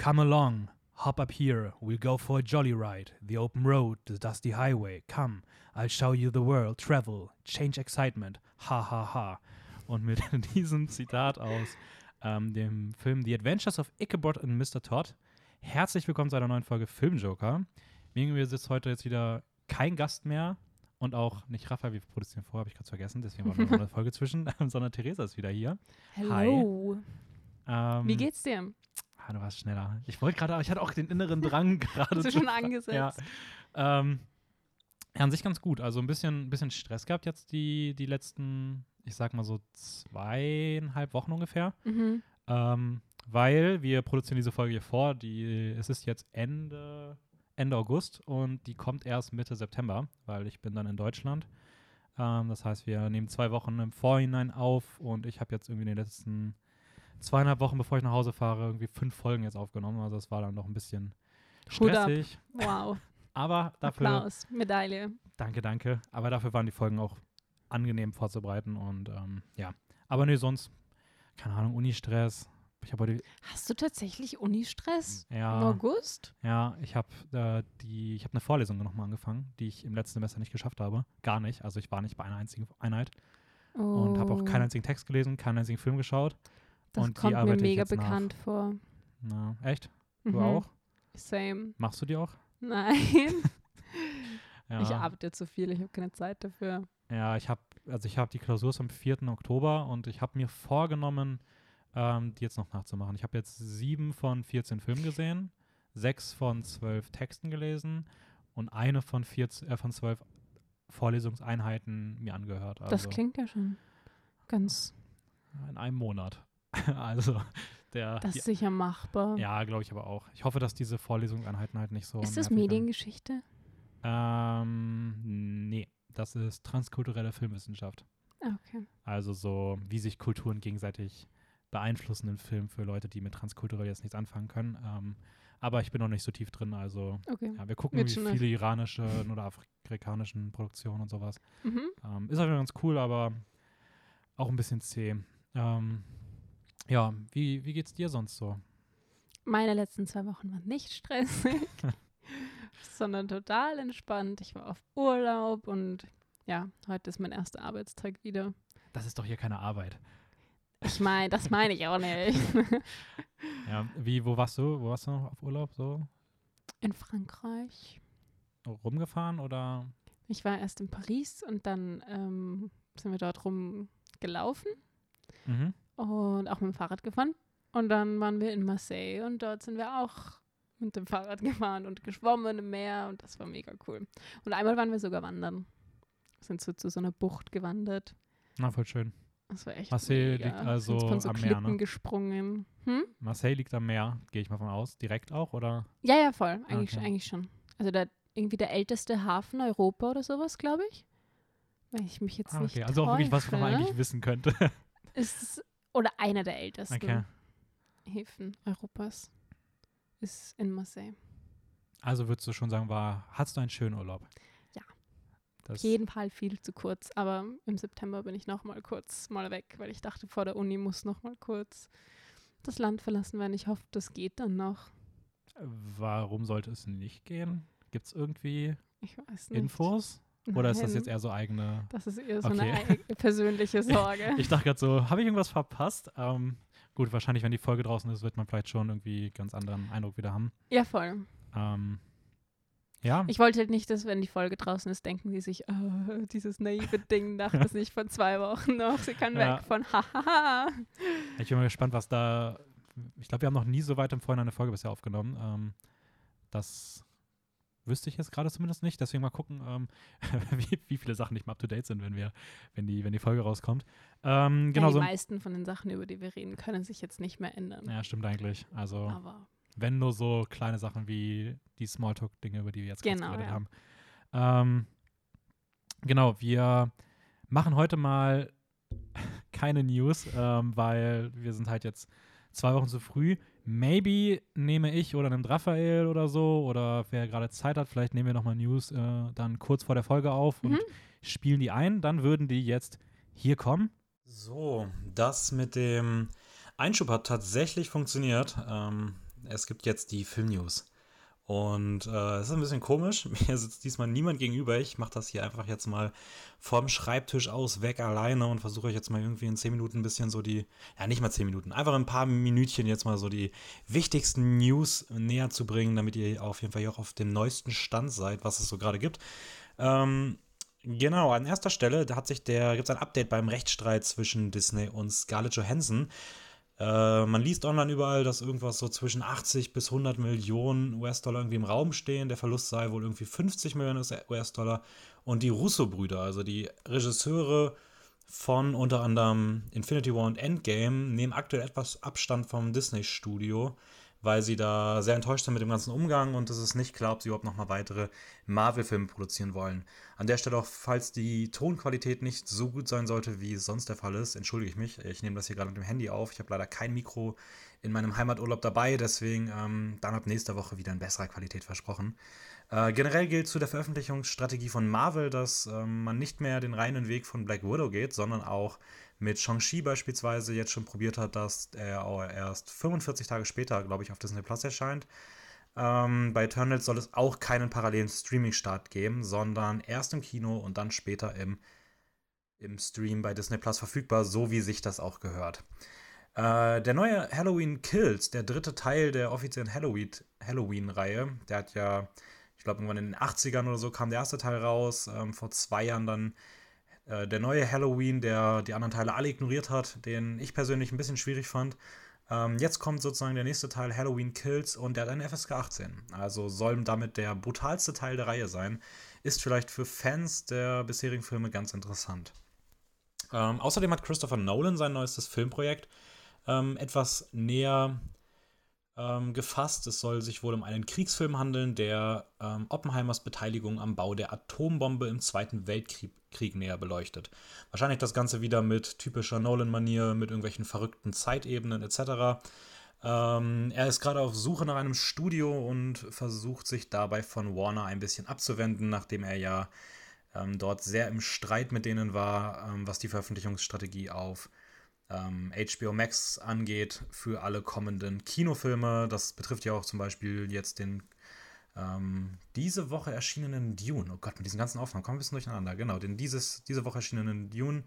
Come along, hop up here, we'll go for a jolly ride. The open road, the dusty highway. Come, I'll show you the world, travel, change excitement. Ha ha ha. Und mit diesem Zitat aus ähm, dem Film The Adventures of Ichabod and Mr. Todd. Herzlich willkommen zu einer neuen Folge Filmjoker. Mir mir sitzt heute jetzt wieder kein Gast mehr und auch nicht Raphael, wir produzieren vor, habe ich gerade vergessen, deswegen war noch eine Folge zwischen, sondern Theresa ist wieder hier. Hallo. Ähm, Wie geht's dir? Ah, du warst schneller. Ich wollte gerade, ich hatte auch den inneren Drang gerade. Hast du schon angesetzt? Ja. Ähm, ja, an sich ganz gut. Also ein bisschen, bisschen Stress gehabt jetzt die, die letzten, ich sag mal so zweieinhalb Wochen ungefähr. Mhm. Ähm, weil wir produzieren diese Folge hier vor. Die, es ist jetzt Ende, Ende August und die kommt erst Mitte September, weil ich bin dann in Deutschland. Ähm, das heißt, wir nehmen zwei Wochen im Vorhinein auf und ich habe jetzt irgendwie in den letzten zweieinhalb Wochen, bevor ich nach Hause fahre, irgendwie fünf Folgen jetzt aufgenommen. Also es war dann noch ein bisschen stressig. Wow. Aber dafür, Applaus. Medaille. danke, danke. Aber dafür waren die Folgen auch angenehm vorzubereiten und ähm, ja. Aber nee, sonst, keine Ahnung, Uni-Stress. Ich habe heute, Hast du tatsächlich Unistress im ja, August? ja, ich habe äh, die, ich habe eine Vorlesung nochmal angefangen, die ich im letzten Semester nicht geschafft habe. Gar nicht. Also ich war nicht bei einer einzigen Einheit und habe auch keinen einzigen Text gelesen, keinen einzigen Film geschaut. Das und kommt mir mega jetzt nach. bekannt vor. Na, echt? Du Mhm. auch? Same. Machst du die auch? Nein. Ja. Ich arbeite zu viel, ich habe keine Zeit dafür. Ja, ich habe, also ich habe die Klausur am 4. Oktober und ich habe mir vorgenommen, ähm, die jetzt noch nachzumachen. Ich habe jetzt sieben von 14 Filmen gesehen, sechs von zwölf Texten gelesen und eine von, 14, äh, von zwölf Vorlesungseinheiten mir angehört. Also Das klingt ja schon ganz, in einem Monat. also der, das die, ist sicher machbar. ja, glaube ich aber auch. Ich hoffe, dass diese Vorlesungseinheiten halt nicht so ist das werden. Mediengeschichte? Ähm, nee, das ist transkulturelle Filmwissenschaft. Ah, Okay. Also so, wie sich Kulturen gegenseitig beeinflussen in Filmen für Leute, die mit transkulturell jetzt nichts anfangen können. Ähm, aber ich bin noch nicht so tief drin. Also Okay. ja, wir gucken Wird wie viele iranische oder afrikanischen Produktionen und sowas. Mhm. Ähm, ist aber ganz cool, aber auch ein bisschen zäh. Ähm, ja, wie, wie geht's dir sonst so? Meine letzten zwei Wochen waren nicht stressig, sondern total entspannt. Ich war auf Urlaub und ja, heute ist mein erster Arbeitstag wieder. Das ist doch hier keine Arbeit. Ich meine, das meine ich auch nicht. Ja, wie, wo warst du? Wo warst du noch auf Urlaub? So In Frankreich. rumgefahren oder? Ich war erst in Paris und dann ähm, sind wir dort rumgelaufen Mhm. Und auch mit dem Fahrrad gefahren. Und dann waren wir in Marseille und dort sind wir auch mit dem Fahrrad gefahren und geschwommen im Meer und das war mega cool. Und einmal waren wir sogar wandern. Sind so zu so einer Bucht gewandert. Na, voll schön. Das war echt Marseille mega. liegt also so am Meer, ne? gesprungen. Hm? Marseille liegt am Meer, gehe ich mal von aus. Direkt auch, oder? Ja, ja, voll. Eigentlich, Okay. eigentlich schon. Also der, irgendwie der älteste Hafen Europa oder sowas, glaube ich. Wenn ich mich jetzt Ah, nicht okay. Also auch wirklich was, was man eigentlich wissen könnte. Ist oder einer der ältesten okay. Häfen Europas ist in Marseille. Also würdest du schon sagen, war, hattest du einen schönen Urlaub? Ja. Das, Auf jeden Fall viel zu kurz, aber im September bin ich noch mal kurz mal weg, weil ich dachte, vor der Uni muss noch mal kurz das Land verlassen werden. Ich hoffe, das geht dann noch. warum sollte es nicht gehen? Gibt es irgendwie. Infos? Oder ist das jetzt eher so eigene? Das ist eher so Okay. eine ei- persönliche Sorge. Ich dachte gerade so, habe ich irgendwas verpasst? Ähm, gut, wahrscheinlich, wenn die Folge draußen ist, wird man vielleicht schon irgendwie ganz anderen Eindruck wieder haben. ja, voll. Ähm, ja, Ich wollte halt nicht, dass, wenn die Folge draußen ist, denken die sich, oh, dieses naive Ding dachte es nicht vor zwei Wochen noch. Sie kann Ja. weg von hahaha. ich bin mal gespannt, was da. Ich glaube, wir haben noch nie so weit im Vorhinein eine Folge bisher aufgenommen. Ähm, das wüsste ich jetzt gerade zumindest nicht. Deswegen mal gucken, ähm, wie, wie viele Sachen nicht mal up to date sind, wenn wir, wenn die, wenn die Folge rauskommt. Ähm, genau ja, die so. meisten von den Sachen, über die wir reden, können sich jetzt nicht mehr ändern. Ja, stimmt eigentlich. Also, Aber wenn nur so kleine Sachen wie die Smalltalk-Dinge, über die wir jetzt Genau, geredet ja. haben. Ähm, genau, wir machen heute mal keine News, ähm, weil wir sind halt jetzt zwei Wochen zu früh. Maybe nehme ich oder nimmt Raphael oder so oder wer gerade Zeit hat, vielleicht nehmen wir nochmal News äh, dann kurz vor der Folge auf und Mhm. spielen die ein. Dann würden die jetzt hier kommen. So, das mit dem Einschub hat tatsächlich funktioniert. Ähm, Es gibt jetzt die Film-News. Und äh, es ist ein bisschen komisch. Mir sitzt diesmal niemand gegenüber. Ich mache das hier einfach jetzt mal vom Schreibtisch aus weg alleine und versuche euch jetzt mal irgendwie in 10 Minuten ein bisschen so die, ja nicht mal 10 Minuten, einfach ein paar Minütchen jetzt mal so die wichtigsten News näher zu bringen, damit ihr auf jeden Fall auch auf dem neuesten Stand seid, was es so gerade gibt. Ähm, Genau, an erster Stelle, da hat sich der, gibt es ein Update beim Rechtsstreit zwischen Disney und Scarlett Johansson. Äh, man liest online überall, dass irgendwas so zwischen 80 bis 100 Millionen US-Dollar irgendwie im Raum stehen. Der Verlust sei wohl irgendwie 50 Millionen US-Dollar. Und die Russo-Brüder, also die Regisseure von unter anderem Infinity War und Endgame, nehmen aktuell etwas Abstand vom Disney-Studio weil sie da sehr enttäuscht sind mit dem ganzen Umgang und es ist nicht klar, ob sie überhaupt nochmal weitere Marvel-Filme produzieren wollen. An der Stelle auch, falls die Tonqualität nicht so gut sein sollte, wie es sonst der Fall ist, entschuldige ich mich. Ich nehme das hier gerade mit dem Handy auf. Ich habe leider kein Mikro in meinem Heimaturlaub dabei, deswegen ähm, dann ab nächster Woche wieder in besserer Qualität versprochen. Äh, generell gilt zu der Veröffentlichungsstrategie von Marvel, dass ähm, man nicht mehr den reinen Weg von Black Widow geht, sondern auch mit Shang-Chi beispielsweise jetzt schon probiert hat, dass er erst 45 Tage später, glaube ich, auf Disney Plus erscheint. Ähm, bei Eternals soll es auch keinen parallelen Streaming-Start geben, sondern erst im Kino und dann später im, im Stream bei Disney Plus verfügbar, so wie sich das auch gehört. Äh, der neue Halloween Kills, der dritte Teil der offiziellen Halloween-Reihe, Halloween der hat ja, ich glaube, irgendwann in den 80ern oder so kam der erste Teil raus, ähm, vor zwei Jahren dann äh, der neue Halloween, der die anderen Teile alle ignoriert hat, den ich persönlich ein bisschen schwierig fand. Ähm, jetzt kommt sozusagen der nächste Teil, Halloween Kills, und der hat eine FSK 18. Also soll damit der brutalste Teil der Reihe sein. Ist vielleicht für Fans der bisherigen Filme ganz interessant. Ähm, außerdem hat Christopher Nolan sein neuestes Filmprojekt ähm, etwas näher ähm, gefasst. Es soll sich wohl um einen Kriegsfilm handeln, der ähm, Oppenheimers Beteiligung am Bau der Atombombe im Zweiten Weltkrieg Krieg näher beleuchtet. Wahrscheinlich das Ganze wieder mit typischer Nolan-Manier, mit irgendwelchen verrückten Zeitebenen etc. Ähm, er ist gerade auf Suche nach einem Studio und versucht sich dabei von Warner ein bisschen abzuwenden, nachdem er ja ähm, dort sehr im Streit mit denen war, ähm, was die Veröffentlichungsstrategie auf HBO ähm, Max angeht für alle kommenden Kinofilme. Das betrifft ja auch zum Beispiel jetzt den ähm, diese Woche erschienenen Dune. Oh Gott, mit diesen ganzen Aufnahmen kommen wir ein bisschen durcheinander. Genau, den dieses, diese Woche erschienenen Dune.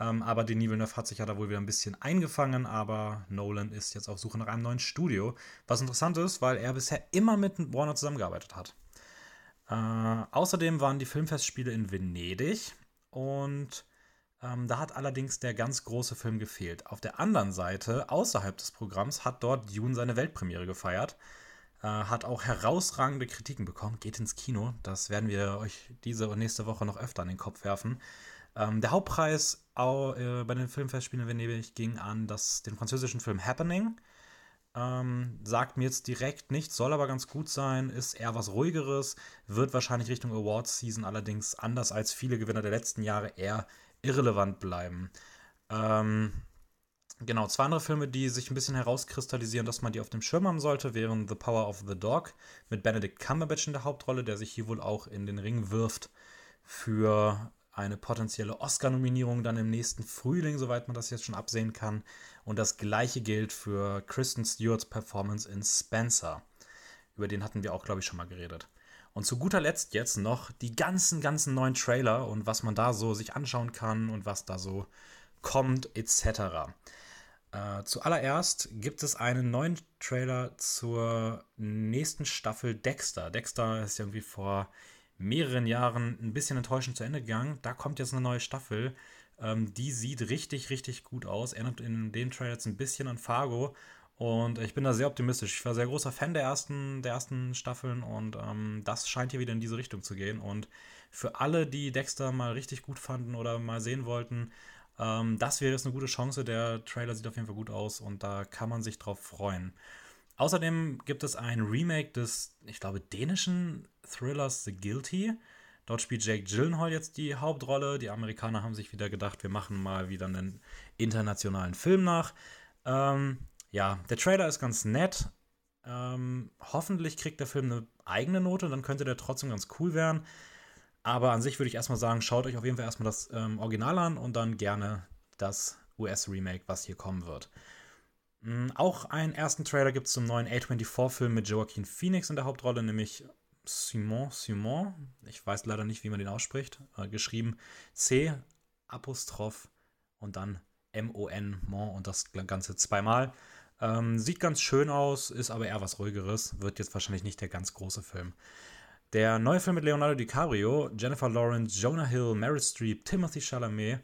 Ähm, aber Denis Villeneuve hat sich ja da wohl wieder ein bisschen eingefangen, aber Nolan ist jetzt auf Suche nach einem neuen Studio. Was interessant ist, weil er bisher immer mit Warner zusammengearbeitet hat. Äh, außerdem waren die Filmfestspiele in Venedig und ähm, da hat allerdings der ganz große Film gefehlt. Auf der anderen Seite, außerhalb des Programms, hat dort Dune seine Weltpremiere gefeiert. Äh, hat auch herausragende Kritiken bekommen. Geht ins Kino. Das werden wir euch diese und nächste Woche noch öfter an den Kopf werfen. Ähm, der Hauptpreis auch, äh, bei den Filmfestspielen in Venedig ging an das, den französischen Film Happening. Ähm, sagt mir jetzt direkt nichts, soll aber ganz gut sein, ist eher was ruhigeres, wird wahrscheinlich Richtung Awards Season allerdings anders als viele Gewinner der letzten Jahre eher irrelevant bleiben. Ähm, Genau, zwei andere Filme, die sich ein bisschen herauskristallisieren, dass man die auf dem Schirm haben sollte, wären The Power of the Dog mit Benedict Cumberbatch in der Hauptrolle, der sich hier wohl auch in den Ring wirft für eine potenzielle Oscar-Nominierung dann im nächsten Frühling, soweit man das jetzt schon absehen kann. Und das gleiche gilt für Kristen Stewarts Performance in Spencer. Über den hatten wir auch, glaube ich, schon mal geredet. Und zu guter Letzt jetzt noch die ganzen, ganzen neuen Trailer und was man da so sich anschauen kann und was da so kommt, etc. Äh, zuallererst gibt es einen neuen Trailer zur nächsten Staffel Dexter. Dexter ist irgendwie vor mehreren Jahren ein bisschen enttäuschend zu Ende gegangen. Da kommt jetzt eine neue Staffel. Ähm, die sieht richtig, richtig gut aus. Erinnert in dem Trailer jetzt ein bisschen an Fargo. Und ich bin da sehr optimistisch. Ich war sehr großer Fan der ersten, der ersten Staffeln und ähm, das scheint hier wieder in diese Richtung zu gehen. Und für alle, die Dexter mal richtig gut fanden oder mal sehen wollten, ähm, das wäre jetzt eine gute Chance. Der Trailer sieht auf jeden Fall gut aus und da kann man sich drauf freuen. Außerdem gibt es ein Remake des, ich glaube, dänischen Thrillers The Guilty. Dort spielt Jake Gyllenhaal jetzt die Hauptrolle. Die Amerikaner haben sich wieder gedacht, wir machen mal wieder einen internationalen Film nach. Ähm, ja, der Trailer ist ganz nett. Ähm, hoffentlich kriegt der Film eine eigene Note, dann könnte der trotzdem ganz cool werden. Aber an sich würde ich erstmal sagen, schaut euch auf jeden Fall erstmal das ähm, Original an und dann gerne das US-Remake, was hier kommen wird. Mm, Auch einen ersten Trailer gibt es zum neuen A24-Film mit Joaquin Phoenix in der Hauptrolle, nämlich Simon Simon. Ich weiß leider nicht, wie man den ausspricht. Äh, geschrieben C, Apostroph und dann M-O-N, Mon und das Ganze zweimal. Ähm, sieht ganz schön aus, ist aber eher was ruhigeres. Wird jetzt wahrscheinlich nicht der ganz große Film. Der neue Film mit Leonardo DiCaprio, Jennifer Lawrence, Jonah Hill, Meryl Streep, Timothy Chalamet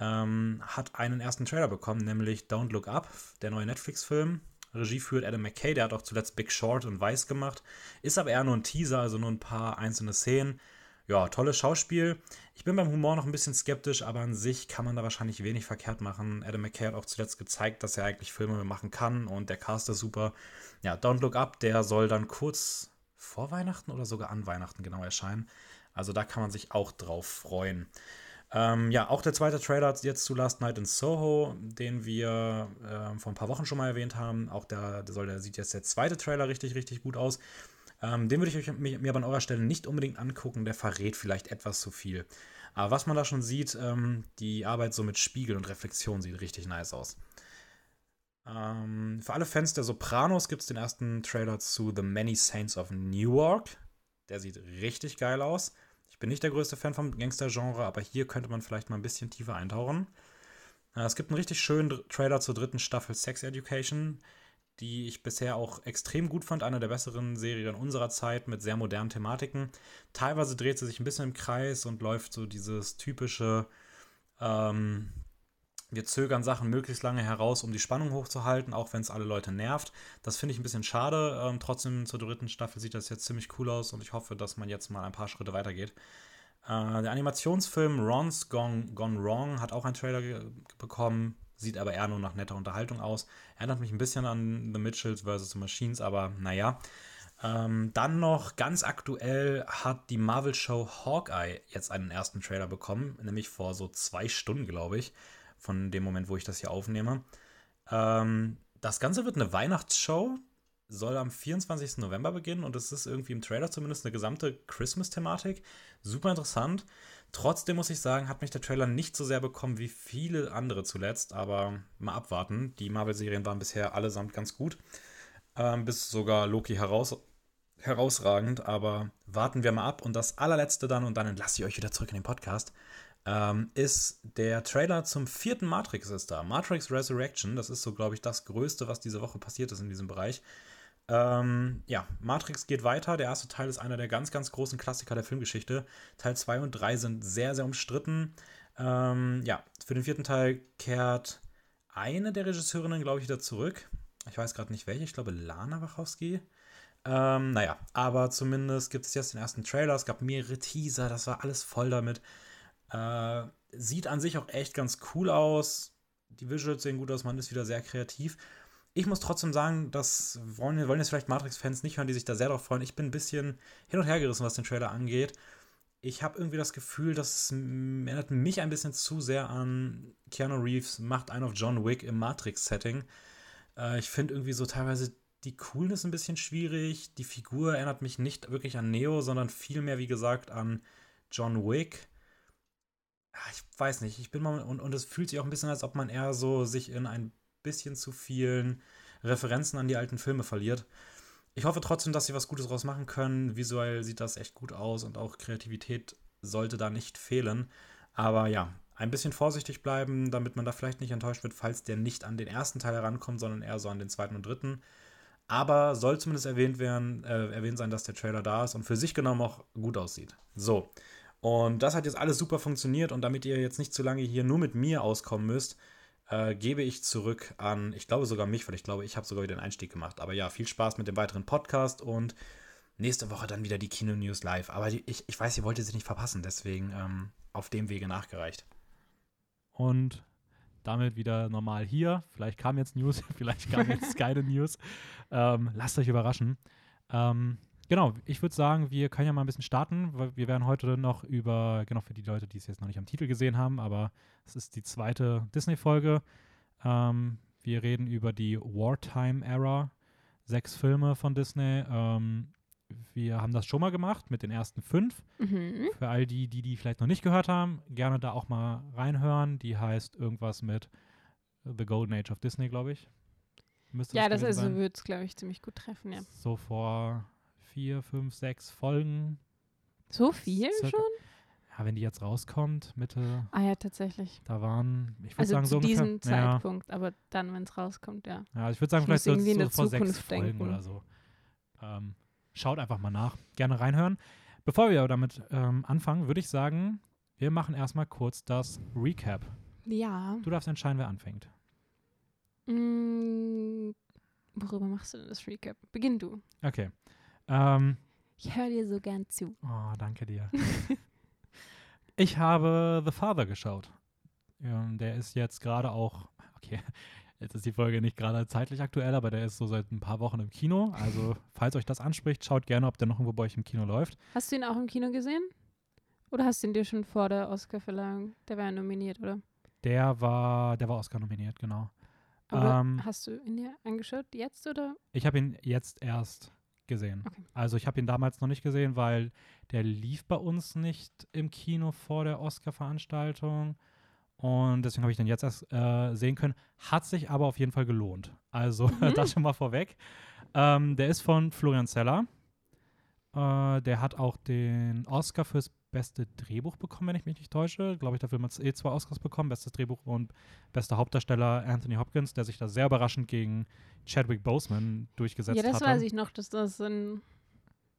ähm, hat einen ersten Trailer bekommen, nämlich Don't Look Up, der neue Netflix-Film. Regie führt Adam McKay, der hat auch zuletzt Big Short und Weiß gemacht. Ist aber eher nur ein Teaser, also nur ein paar einzelne Szenen. Ja, tolles Schauspiel. Ich bin beim Humor noch ein bisschen skeptisch, aber an sich kann man da wahrscheinlich wenig verkehrt machen. Adam McKay hat auch zuletzt gezeigt, dass er eigentlich Filme machen kann und der Cast ist super. Ja, Don't Look Up, der soll dann kurz vor Weihnachten oder sogar an Weihnachten genau erscheinen. Also da kann man sich auch drauf freuen. Ähm, ja, auch der zweite Trailer jetzt zu Last Night in Soho, den wir äh, vor ein paar Wochen schon mal erwähnt haben. Auch der, der, soll, der sieht jetzt der zweite Trailer richtig, richtig gut aus. Ähm, den würde ich euch, mir, mir aber an eurer Stelle nicht unbedingt angucken. Der verrät vielleicht etwas zu viel. Aber was man da schon sieht, ähm, die Arbeit so mit Spiegel und Reflexion sieht richtig nice aus. Ähm, für alle Fans der Sopranos gibt es den ersten Trailer zu The Many Saints of Newark. Der sieht richtig geil aus. Ich bin nicht der größte Fan vom Gangster-Genre, aber hier könnte man vielleicht mal ein bisschen tiefer eintauchen. Äh, es gibt einen richtig schönen Trailer zur dritten Staffel Sex Education, die ich bisher auch extrem gut fand. Eine der besseren Serien unserer Zeit mit sehr modernen Thematiken. Teilweise dreht sie sich ein bisschen im Kreis und läuft so dieses typische, ähm, wir zögern Sachen möglichst lange heraus, um die Spannung hochzuhalten, auch wenn es alle Leute nervt. Das finde ich ein bisschen schade. Ähm, trotzdem zur dritten Staffel sieht das jetzt ziemlich cool aus und ich hoffe, dass man jetzt mal ein paar Schritte weitergeht. Äh, der Animationsfilm Ron's Gone, Gone Wrong hat auch einen Trailer bekommen, sieht aber eher nur nach netter Unterhaltung aus. Erinnert mich ein bisschen an The Mitchells vs. The Machines, aber naja. Ähm, dann noch ganz aktuell hat die Marvel-Show Hawkeye jetzt einen ersten Trailer bekommen, nämlich vor so zwei Stunden, glaube ich von dem Moment, wo ich das hier aufnehme. Ähm, das Ganze wird eine Weihnachtsshow, soll am 24. November beginnen und es ist irgendwie im Trailer zumindest eine gesamte Christmas-Thematik. Super interessant. Trotzdem muss ich sagen, hat mich der Trailer nicht so sehr bekommen wie viele andere zuletzt, aber mal abwarten. Die Marvel-Serien waren bisher allesamt ganz gut. Ähm, bis sogar Loki heraus, herausragend, aber warten wir mal ab. Und das allerletzte dann, und dann entlasse ich euch wieder zurück in den Podcast ähm, ist der Trailer zum vierten Matrix ist da. Matrix Resurrection, das ist so, glaube ich, das Größte, was diese Woche passiert ist in diesem Bereich. Ähm, ja, Matrix geht weiter. Der erste Teil ist einer der ganz, ganz großen Klassiker der Filmgeschichte. Teil 2 und 3 sind sehr, sehr umstritten. Ähm, ja, für den vierten Teil kehrt eine der Regisseurinnen, glaube ich, wieder zurück. Ich weiß gerade nicht welche, ich glaube Lana Wachowski. Ähm, naja, aber zumindest gibt es jetzt den ersten Trailer. Es gab mehrere Teaser, das war alles voll damit. Äh, sieht an sich auch echt ganz cool aus. Die Visuals sehen gut aus, man ist wieder sehr kreativ. Ich muss trotzdem sagen, das wollen, wollen jetzt vielleicht Matrix-Fans nicht hören, die sich da sehr darauf freuen. Ich bin ein bisschen hin und her gerissen, was den Trailer angeht. Ich habe irgendwie das Gefühl, das erinnert mich ein bisschen zu sehr an Keanu Reeves macht einen auf John Wick im Matrix-Setting. Äh, ich finde irgendwie so teilweise die Coolness ein bisschen schwierig. Die Figur erinnert mich nicht wirklich an Neo, sondern vielmehr, wie gesagt, an John Wick ich weiß nicht, ich bin mal, und, und es fühlt sich auch ein bisschen, als ob man eher so sich in ein bisschen zu vielen Referenzen an die alten Filme verliert. Ich hoffe trotzdem, dass sie was Gutes draus machen können. Visuell sieht das echt gut aus und auch Kreativität sollte da nicht fehlen. Aber ja, ein bisschen vorsichtig bleiben, damit man da vielleicht nicht enttäuscht wird, falls der nicht an den ersten Teil herankommt, sondern eher so an den zweiten und dritten. Aber soll zumindest erwähnt werden, äh, erwähnt sein, dass der Trailer da ist und für sich genommen auch gut aussieht. So, und das hat jetzt alles super funktioniert und damit ihr jetzt nicht zu lange hier nur mit mir auskommen müsst, äh, gebe ich zurück an, ich glaube sogar mich, weil ich glaube, ich habe sogar wieder einen Einstieg gemacht. Aber ja, viel Spaß mit dem weiteren Podcast und nächste Woche dann wieder die Kino News live. Aber ich, ich weiß, ihr wolltet sie nicht verpassen, deswegen ähm, auf dem Wege nachgereicht. Und damit wieder normal hier. Vielleicht kam jetzt News, vielleicht kam jetzt keine News. Ähm, lasst euch überraschen. Ähm, Genau, ich würde sagen, wir können ja mal ein bisschen starten, weil wir werden heute noch über, genau für die Leute, die es jetzt noch nicht am Titel gesehen haben, aber es ist die zweite Disney-Folge. Ähm, wir reden über die Wartime-Era, sechs Filme von Disney. Ähm, wir haben das schon mal gemacht mit den ersten fünf. Mhm. Für all die, die die vielleicht noch nicht gehört haben, gerne da auch mal reinhören. Die heißt irgendwas mit The Golden Age of Disney, glaube ich. Müsste Ja, das gewesen also würde es, glaube ich, ziemlich gut treffen, ja. So vor vier, fünf, sechs Folgen. So viel Circa. schon? Ja, wenn die jetzt rauskommt, Mitte, Ah ja, tatsächlich. da waren, ich würde Also sagen, zu so ungefähr. diesem ja, Zeitpunkt, aber dann, wenn es rauskommt, ja. ja, ich würde sagen, Ich vielleicht so, so vor sechs Folgen denken. oder so. Ähm, schaut einfach mal nach. Gerne reinhören. Bevor wir aber damit ähm, anfangen, würde ich sagen, wir machen erstmal kurz das Recap. Ja. Du darfst entscheiden, wer anfängt. Mm, worüber machst du denn das Recap? Beginn du. Okay. Ähm, Ich höre dir so gern zu. Oh, danke dir. ich habe The Father geschaut. Ähm, der ist jetzt gerade auch, okay, jetzt ist die Folge nicht gerade zeitlich aktuell, aber der ist so seit ein paar Wochen im Kino. Also, falls euch das anspricht, schaut gerne, ob der noch irgendwo bei euch im Kino läuft. Hast du ihn auch im Kino gesehen? Oder hast du ihn dir schon vor der Oscarverleihung? Der war ja nominiert, oder? Der war, der war Oscar nominiert, genau. Oder Ähm, hast du ihn dir angeschaut jetzt oder? Ich habe ihn jetzt erst gesehen. Okay. Also ich habe ihn damals noch nicht gesehen, weil der lief bei uns nicht im Kino vor der Oscar-Veranstaltung. Und deswegen habe ich den jetzt erst äh, sehen können. Hat sich aber auf jeden Fall gelohnt. Also Mhm. das schon mal vorweg. Ähm, der ist von Florian Zeller. Äh, der hat auch den Oscar fürs beste Drehbuch bekommen, wenn ich mich nicht täusche. Glaube ich, dafür hat man eh zwei Oscars bekommen. Bestes Drehbuch und bester Hauptdarsteller Anthony Hopkins, der sich da sehr überraschend gegen Chadwick Boseman durchgesetzt Ja, das hatte. weiß ich noch, dass das ein.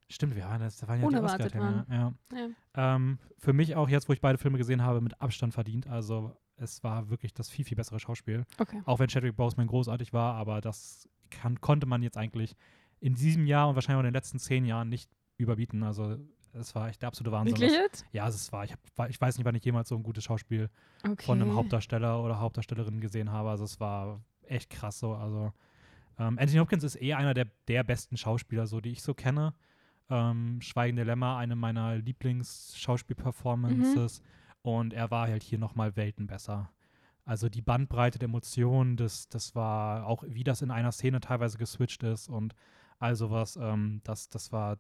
Stimmt, wir waren, das, das waren ja Unerwartet die Oscar ja. Ja. Ähm, Für mich auch jetzt, wo ich beide Filme gesehen habe, mit Abstand verdient. Also es war wirklich das viel, viel bessere Schauspiel. Okay. Auch wenn Chadwick Boseman großartig war, aber das kann, konnte man jetzt eigentlich in diesem Jahr und wahrscheinlich auch in den letzten zehn Jahren nicht überbieten. Also es war echt der absolute Wahnsinn. Wirklich jetzt? Ja, es war. Ich, hab, ich weiß nicht, wann ich jemals so ein gutes Schauspiel Okay. von einem Hauptdarsteller oder Hauptdarstellerin gesehen habe. Also es war echt krass so. Also ähm, Anthony Hopkins ist eh einer der, der besten Schauspieler, so die ich so kenne. Ähm, Schweigende Lämmer, eine meiner Lieblingsschauspielperformances. Und er war halt hier nochmal Welten besser. Also die Bandbreite der Emotionen, das, das war auch, wie das in einer Szene teilweise geswitcht ist und all sowas, ähm, das, das war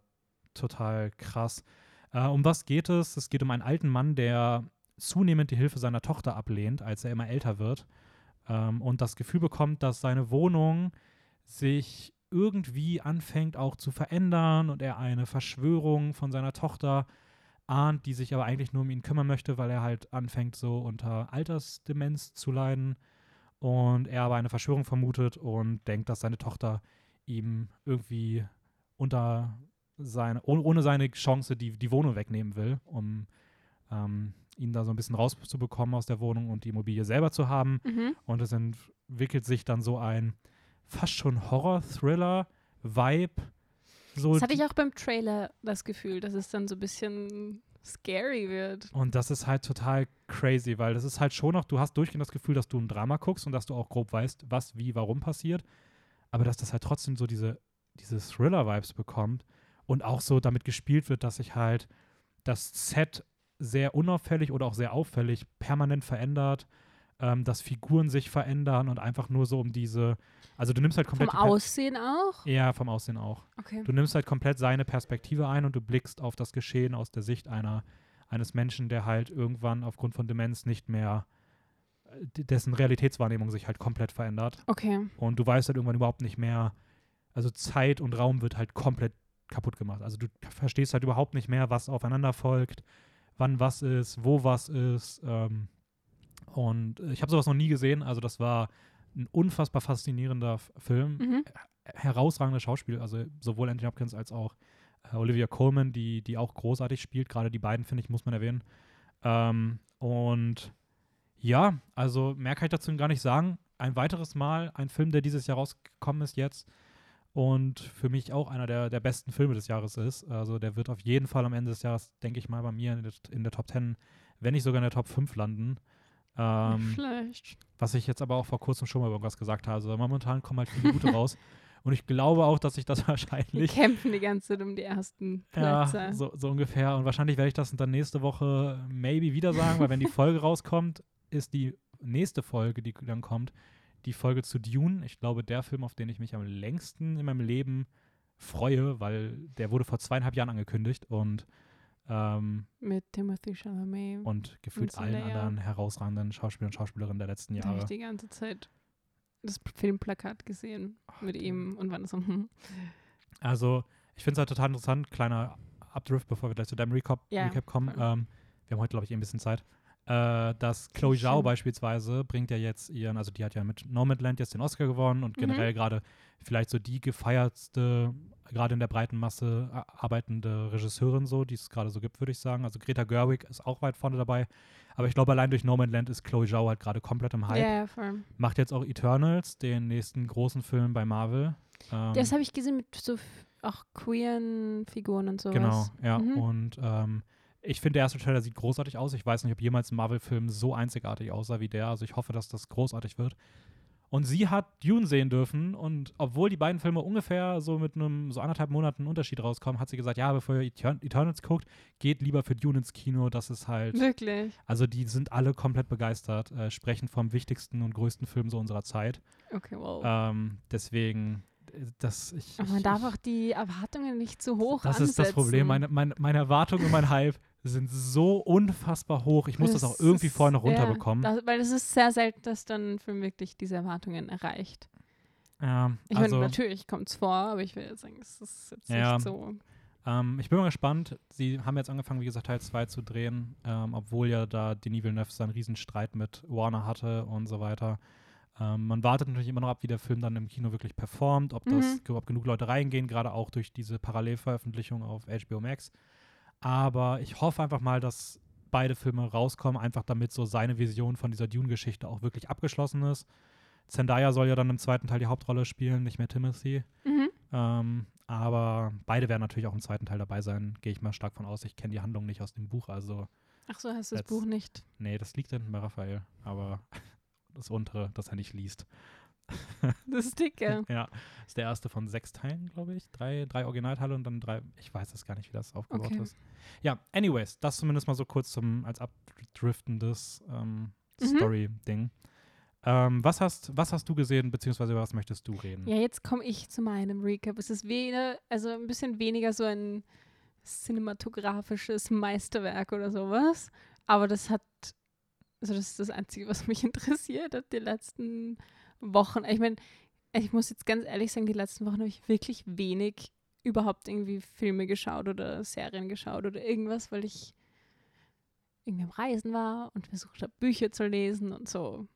total krass. Äh, um was geht es? Es geht um einen alten Mann, der zunehmend die Hilfe seiner Tochter ablehnt, als er immer älter wird ähm, und das Gefühl bekommt, dass seine Wohnung sich irgendwie anfängt auch zu verändern und er eine Verschwörung von seiner Tochter ahnt, die sich aber eigentlich nur um ihn kümmern möchte, weil er halt anfängt so unter Altersdemenz zu leiden und er aber eine Verschwörung vermutet und denkt, dass seine Tochter ihm irgendwie unter seine, oh- ohne seine Chance die, die Wohnung wegnehmen will, um ähm, ihn da so ein bisschen rauszubekommen aus der Wohnung und die Immobilie selber zu haben. Mhm. Und es entwickelt sich dann so ein fast schon Horror-Thriller-Vibe. So Das hatte ich auch beim Trailer das Gefühl, dass es dann so ein bisschen scary wird. und das ist halt total crazy, weil das ist halt schon noch, du hast durchgehend das Gefühl, dass du ein Drama guckst und dass du auch grob weißt, was, wie, warum passiert. Aber dass das halt trotzdem so diese, diese Thriller-Vibes bekommt und auch so damit gespielt wird, dass sich halt das Set sehr unauffällig oder auch sehr auffällig permanent verändert, ähm, dass Figuren sich verändern und einfach nur so um diese, also du nimmst halt Vom komplett Per- Aussehen auch? Ja, vom Aussehen auch. Okay. Du nimmst halt komplett seine Perspektive ein und du blickst auf das Geschehen aus der Sicht einer, eines Menschen, der halt irgendwann aufgrund von Demenz nicht mehr, dessen Realitätswahrnehmung sich halt komplett verändert. Okay. Und du weißt halt irgendwann überhaupt nicht mehr, also Zeit und Raum wird halt komplett kaputt gemacht. Also du verstehst halt überhaupt nicht mehr, was aufeinander folgt, wann was ist, wo was ist. Ähm, und ich habe sowas noch nie gesehen. Also das war ein unfassbar faszinierender Film Mhm. herausragendes Schauspiel, also sowohl Anthony Hopkins als auch äh, Olivia Colman, die, die auch großartig spielt. Gerade die beiden, finde ich, muss man erwähnen. Ähm, und ja, also mehr kann ich dazu gar nicht sagen. Ein weiteres Mal ein Film, der dieses Jahr rausgekommen ist jetzt und für mich auch einer der, der besten Filme des Jahres ist. Also der wird auf jeden Fall am Ende des Jahres, denke ich mal, bei mir in der, in der Top 10, wenn nicht sogar in der Top 5 landen. Ähm, Schlecht. was ich jetzt aber auch vor kurzem schon mal irgendwas gesagt habe. Also momentan kommen halt viele gute raus. Und ich glaube auch, dass ich das Wir wahrscheinlich. kämpfen die ganze Zeit um die ersten Ja, Plätze. so, so ungefähr. Und wahrscheinlich werde ich das dann nächste Woche maybe wieder sagen, weil wenn die Folge rauskommt, ist die nächste Folge, die dann kommt, die Folge zu Dune. Ich glaube, der Film, auf den ich mich am längsten in meinem Leben freue, weil der wurde vor zweieinhalb Jahren angekündigt und, ähm, Mit Timothy Chalamet. und gefühlt Und allen anderen herausragenden Schauspielern und Schauspielerinnen der letzten Da hab ich Jahre. die ganze Zeit das Filmplakat gesehen mit ihm und war so. Also, ich finde es halt total interessant. Kleiner Abdrift, bevor wir gleich zu deinem Recap, Ja, Recap kommen. Ähm, wir haben heute, glaube ich, eh ein bisschen Zeit. Äh, dass Chloe Zhao Schön. beispielsweise bringt ja jetzt ihren, also die hat ja mit Nomadland jetzt den Oscar gewonnen und Mhm. generell gerade vielleicht so die gefeiertste, gerade in der breiten Masse arbeitende Regisseurin so, die es gerade so gibt, würde ich sagen. Also Greta Gerwig ist auch weit vorne dabei. Aber ich glaube, allein durch Nomadland ist Chloe Zhao halt gerade komplett im Hype. ja, voll. Macht jetzt auch Eternals, den nächsten großen Film bei Marvel. Ähm, Das habe ich gesehen mit so auch queeren Figuren und sowas. Genau, ja. Mhm. Und ähm, ich finde, der erste Trailer sieht großartig aus. Ich weiß nicht, ob jemals ein Marvel-Film so einzigartig aussah wie der. Also ich hoffe, dass das großartig wird. Und sie hat Dune sehen dürfen und obwohl die beiden Filme ungefähr so mit einem so anderthalb Monaten Unterschied rauskommen, hat sie gesagt, ja, bevor ihr Etern Eternals guckt, geht lieber für Dune ins Kino. Das ist halt, Wirklich. also die sind alle komplett begeistert, äh, sprechen vom wichtigsten und größten Film so unserer Zeit. Okay, wow. Ähm, deswegen, das ich, Aber man ich, darf auch die Erwartungen nicht zu hoch das ansetzen. ist das Problem. Meine, meine, meine Erwartungen und mein Hype sind so unfassbar hoch. Ich muss das, auch irgendwie ist- vorher noch ja, runterbekommen. das- weil es ist sehr selten, dass dann ein Film wirklich diese Erwartungen erreicht. Ja, Ich also, meine, natürlich kommt es vor, aber ich will jetzt sagen, es ist jetzt Ja. nicht so. ähm, ich bin mal gespannt. Sie haben jetzt angefangen, wie gesagt, Teil 2 zu drehen, ähm, obwohl ja da Denis Villeneuve seinen Riesenstreit mit Warner hatte und so weiter. Ähm, man wartet natürlich immer noch ab, wie der Film dann im Kino wirklich performt, ob, das, Mhm. ob genug Leute reingehen, gerade auch durch diese Parallelveröffentlichung auf HBO Max. Aber ich hoffe einfach mal, dass beide Filme rauskommen, einfach damit so seine Vision von dieser Dune-Geschichte auch wirklich abgeschlossen ist. Zendaya soll ja dann im zweiten Teil die Hauptrolle spielen, nicht mehr Timothy. Mhm. Ähm, aber beide werden natürlich auch im zweiten Teil dabei sein, gehe ich mal stark von aus. Ich kenne die Handlung nicht aus dem Buch, also Ach so, hast du das Buch nicht? nee, das liegt hinten bei Raphael, aber das untere, das er nicht liest. Das ist dicke. Ja, ist der erste von sechs Teilen, glaube ich. Drei, drei Originalteile und dann drei, ich weiß es gar nicht, wie das aufgebaut Okay. ist. Ja, anyways, das zumindest mal so kurz zum, als abdriftendes ähm, Mhm. Story-Ding. Ähm, was, hast, was hast du gesehen, beziehungsweise über was möchtest du reden? Ja, jetzt komme ich zu meinem Recap. Es ist weniger, also ein bisschen weniger so ein cinematografisches Meisterwerk oder sowas. Aber das hat, also das ist das Einzige, was mich interessiert hat die letzten Wochen. Ich meine, ich muss jetzt ganz ehrlich sagen, die letzten Wochen habe ich wirklich wenig überhaupt irgendwie Filme geschaut oder Serien geschaut oder irgendwas, weil ich irgendwie am Reisen war und versucht habe, Bücher zu lesen und so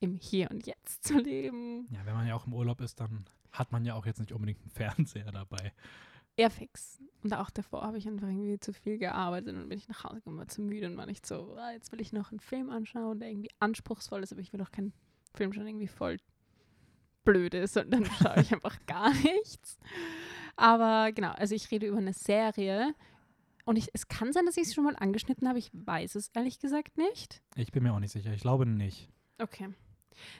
im Hier und Jetzt zu leben. Ja, wenn man ja auch im Urlaub ist, dann hat man ja auch jetzt nicht unbedingt einen Fernseher dabei. eher fix. Und auch davor habe ich einfach irgendwie zu viel gearbeitet und bin ich nach Hause gekommen, war zu müde und war nicht so, ah, jetzt will ich noch einen Film anschauen, der irgendwie anspruchsvoll ist, aber ich will auch keinen Film schon irgendwie voll blöd ist und dann schaue ich einfach gar nichts. Aber genau, also ich rede über eine Serie und ich, es kann sein, dass ich es schon mal angeschnitten habe, ich weiß es ehrlich gesagt nicht. Ich bin mir auch nicht sicher. Ich glaube nicht. Okay.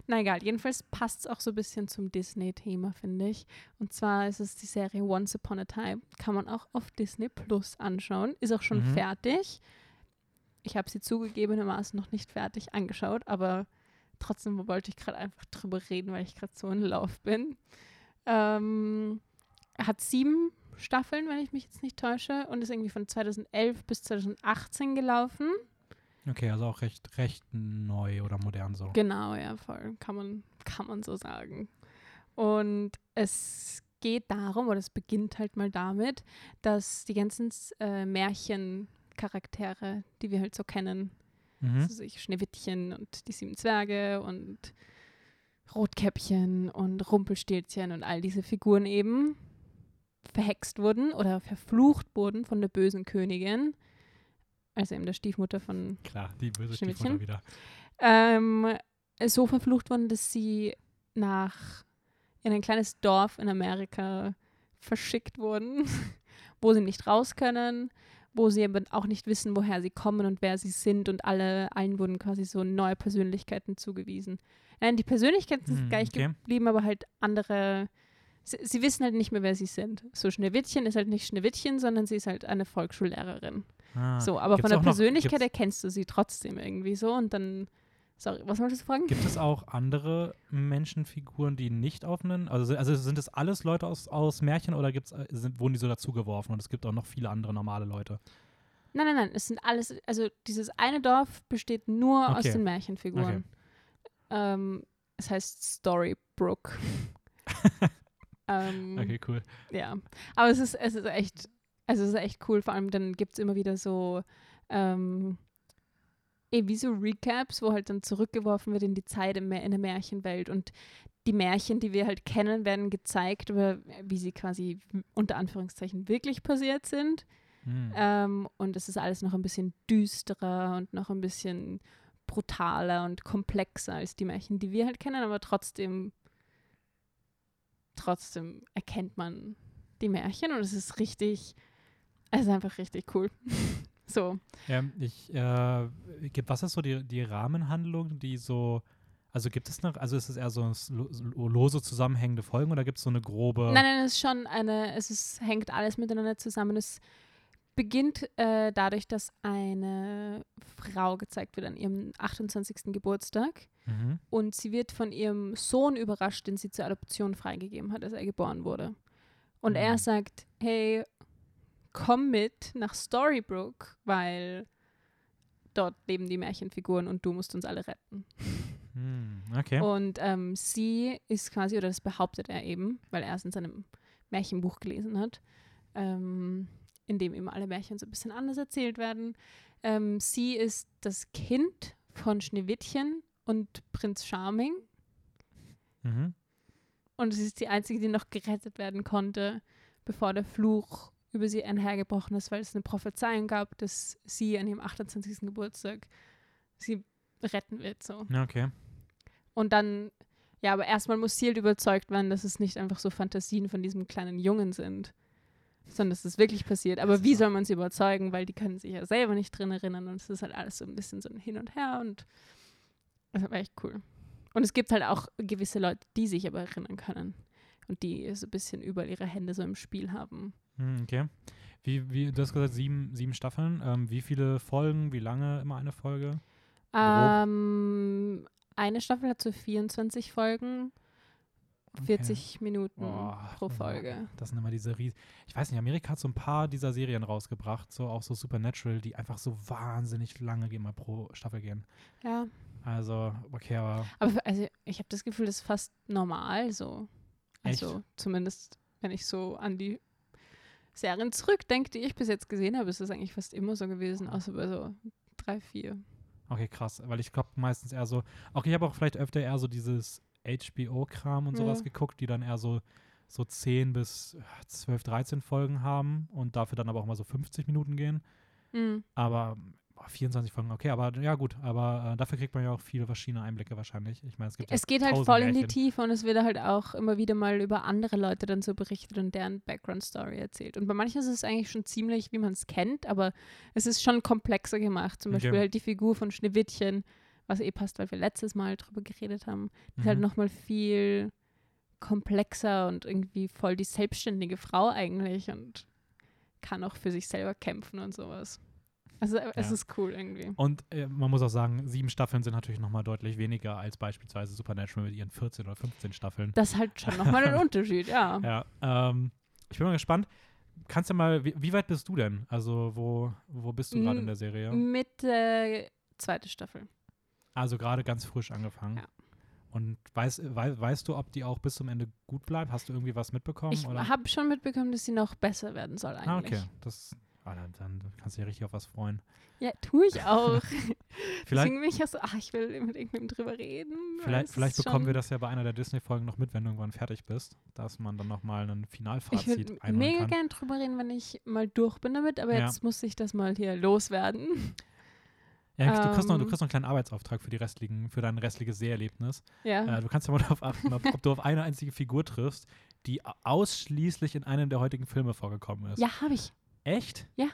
Na egal, jedenfalls passt es auch so ein bisschen zum Disney-Thema, finde ich. Und zwar ist es die Serie Once Upon a Time. Kann man auch auf Disney Plus anschauen. Ist auch schon Mhm. fertig. Ich habe sie zugegebenermaßen noch nicht fertig angeschaut, aber trotzdem wollte ich gerade einfach drüber reden, weil ich gerade so in Lauf bin. Ähm, er hat sieben Staffeln, wenn ich mich jetzt nicht täusche, und ist irgendwie von 2011 bis 2018 gelaufen. Okay, also auch recht, recht neu oder modern so. Genau, ja, voll. Kann man, kann man so sagen. Und es geht darum, oder es beginnt halt mal damit, dass die ganzen äh, Märchencharaktere, die wir halt so kennen, Mhm. also ich Schneewittchen und die sieben Zwerge und Rotkäppchen und Rumpelstilzchen und all diese Figuren eben verhext wurden oder verflucht wurden von der bösen Königin, also eben der Stiefmutter von Klar, die böse Schneewittchen? Stiefmutter wieder. ähm, so verflucht worden, dass sie nach in ein kleines Dorf in Amerika verschickt wurden, wo sie nicht raus können, wo sie aber auch nicht wissen, woher sie kommen und wer sie sind und alle allen wurden quasi so neue Persönlichkeiten zugewiesen. Nein, die Persönlichkeiten sind Hm, gleich okay. geblieben, aber halt andere. Sie, sie wissen halt nicht mehr, wer sie sind. So Schneewittchen ist halt nicht Schneewittchen, sondern sie ist halt eine Volksschullehrerin. Ah, So, aber von der noch- Persönlichkeit gibt's- erkennst du sie trotzdem irgendwie so und dann. Sorry, was wolltest du fragen? Gibt es auch andere Menschenfiguren, die nicht auf einen, also, also sind das alles Leute aus, aus Märchen oder gibt's, äh, sind, wurden die so dazugeworfen und es gibt auch noch viele andere normale Leute? Nein, nein, nein, es sind alles, also dieses eine Dorf besteht nur aus Okay. den Märchenfiguren. Okay. Ähm, es heißt Storybrook. ähm, Okay, cool. Ja, aber es ist, es ist echt, also es ist echt cool. Vor allem dann gibt es immer wieder so, ähm, eh, wie so Recaps, wo halt dann zurückgeworfen wird in die Zeit in der Märchenwelt und die Märchen, die wir halt kennen, werden gezeigt, über, wie sie quasi unter Anführungszeichen wirklich passiert sind. Hm. Ähm, und es ist alles noch ein bisschen düsterer und noch ein bisschen brutaler und komplexer als die Märchen, die wir halt kennen, aber trotzdem, trotzdem erkennt man die Märchen und es ist richtig, es ist einfach richtig cool. so. Ähm, ich, äh, gibt, was ist so die, die Rahmenhandlung, die so, also gibt es noch, also ist es eher so lose zusammenhängende Folgen oder gibt es so eine grobe? Nein, nein, es ist schon eine, es ist, hängt alles miteinander zusammen. Es beginnt äh, dadurch, dass eine Frau gezeigt wird an ihrem 28. Geburtstag. Mhm. und sie wird von ihrem Sohn überrascht, den sie zur Adoption freigegeben hat, als er geboren wurde. Und Mhm. er sagt, hey, komm mit nach Storybrook, weil dort leben die Märchenfiguren und du musst uns alle retten. Hm, okay. Und ähm, sie ist quasi, oder das behauptet er eben, weil er es in seinem Märchenbuch gelesen hat, ähm, in dem eben alle Märchen so ein bisschen anders erzählt werden. Ähm, sie ist das Kind von Schneewittchen und Prinz Charming. Mhm. Und sie ist die Einzige, die noch gerettet werden konnte, bevor der Fluch über sie einhergebrochen ist, weil es eine Prophezeiung gab, dass sie an ihrem 28. Geburtstag sie retten wird. So. Okay. Und dann, ja, aber erstmal muss sie halt überzeugt werden, dass es nicht einfach so Fantasien von diesem kleinen Jungen sind, sondern dass es wirklich passiert. Aber wie soll man sie überzeugen? Weil die können sich ja selber nicht drin erinnern und es ist halt alles so ein bisschen so ein Hin und Her und das war echt cool. Und es gibt halt auch gewisse Leute, die sich aber erinnern können und die so ein bisschen über ihre Hände so im Spiel haben. Hm, okay. Wie, wie, du hast gesagt, sieben, sieben Staffeln. Ähm, wie viele Folgen, wie lange immer eine Folge? Ähm, eine Staffel hat so 24 Folgen, 40 Minuten Boah, pro Folge. Das sind immer diese Ries Ich weiß nicht, Amerika hat so ein paar dieser Serien rausgebracht, so auch so Supernatural, die einfach so wahnsinnig lange immer pro Staffel gehen. Ja. Also, okay, aber Aber also ich habe das Gefühl, das ist fast normal so. Echt? Also zumindest, wenn ich so an die Serien zurückdenke, die ich bis jetzt gesehen habe, ist das eigentlich fast immer so gewesen, außer bei so drei, vier. okay, krass. Weil ich glaube meistens eher so, auch ich habe auch vielleicht öfter eher so dieses HBO-Kram und sowas Ja. geguckt, die dann eher so, so 10 bis äh, 12, 13 Folgen haben und dafür dann aber auch mal so 50 Minuten gehen. Mhm. Aber boah, 24 Folgen, okay, aber ja gut, aber äh, dafür kriegt man ja auch viele verschiedene Einblicke wahrscheinlich. Ich meine, es gibt ja Es geht halt voll in die. Tiefe und es wird halt auch immer wieder mal über andere Leute dann so berichtet und deren Background-Story erzählt. Und bei manchen ist es eigentlich schon ziemlich, wie man es kennt, aber es ist schon komplexer gemacht. Zum Okay. Beispiel halt die Figur von Schneewittchen, was eh passt, weil wir letztes Mal drüber geredet haben, die ist halt Mhm. nochmal viel komplexer und irgendwie voll die selbstständige Frau eigentlich und kann auch für sich selber kämpfen und sowas. Also äh, es Ja. ist cool irgendwie. Und äh, man muss auch sagen, sieben Staffeln sind natürlich nochmal deutlich weniger als beispielsweise Supernatural mit ihren 14 oder 15 Staffeln. Das ist halt schon nochmal ein Unterschied, ja. Ja, ähm, ich bin mal gespannt. Kannst du mal, wie, wie weit bist du denn? Also, wo, wo bist du gerade in der Serie? Mit äh, zweite Staffel. Also, gerade ganz frisch angefangen. Ja. Und weißt, wei, weißt du, ob die auch bis zum Ende gut bleibt? Hast du irgendwie was mitbekommen? Ich habe schon mitbekommen, dass sie noch besser werden soll eigentlich. Ah, okay. Das, ah, dann, dann kannst du ja richtig auf was freuen. Ja, tue ich auch. Vielleicht, Deswegen bin ich ja so, ach, ich will mit irgendwem drüber reden. vielleicht, vielleicht bekommen wir das ja bei einer der Disney-Folgen noch mit, wenn du irgendwann fertig bist, dass man dann nochmal ein Ich Finalfazit würde einholen mega kann. gern drüber reden, wenn ich mal durch bin damit, aber Ja. jetzt muss ich das mal hier loswerden. Ja, du, kriegst noch, du Ähm. kriegst noch einen kleinen Arbeitsauftrag für, die restlichen, für dein restliches Seherlebnis. Ja. Äh, du kannst ja mal darauf achten, ob, ob du auf eine einzige Figur triffst, die ausschließlich in einem der heutigen Filme vorgekommen ist. ja, habe ich. Echt? Ja.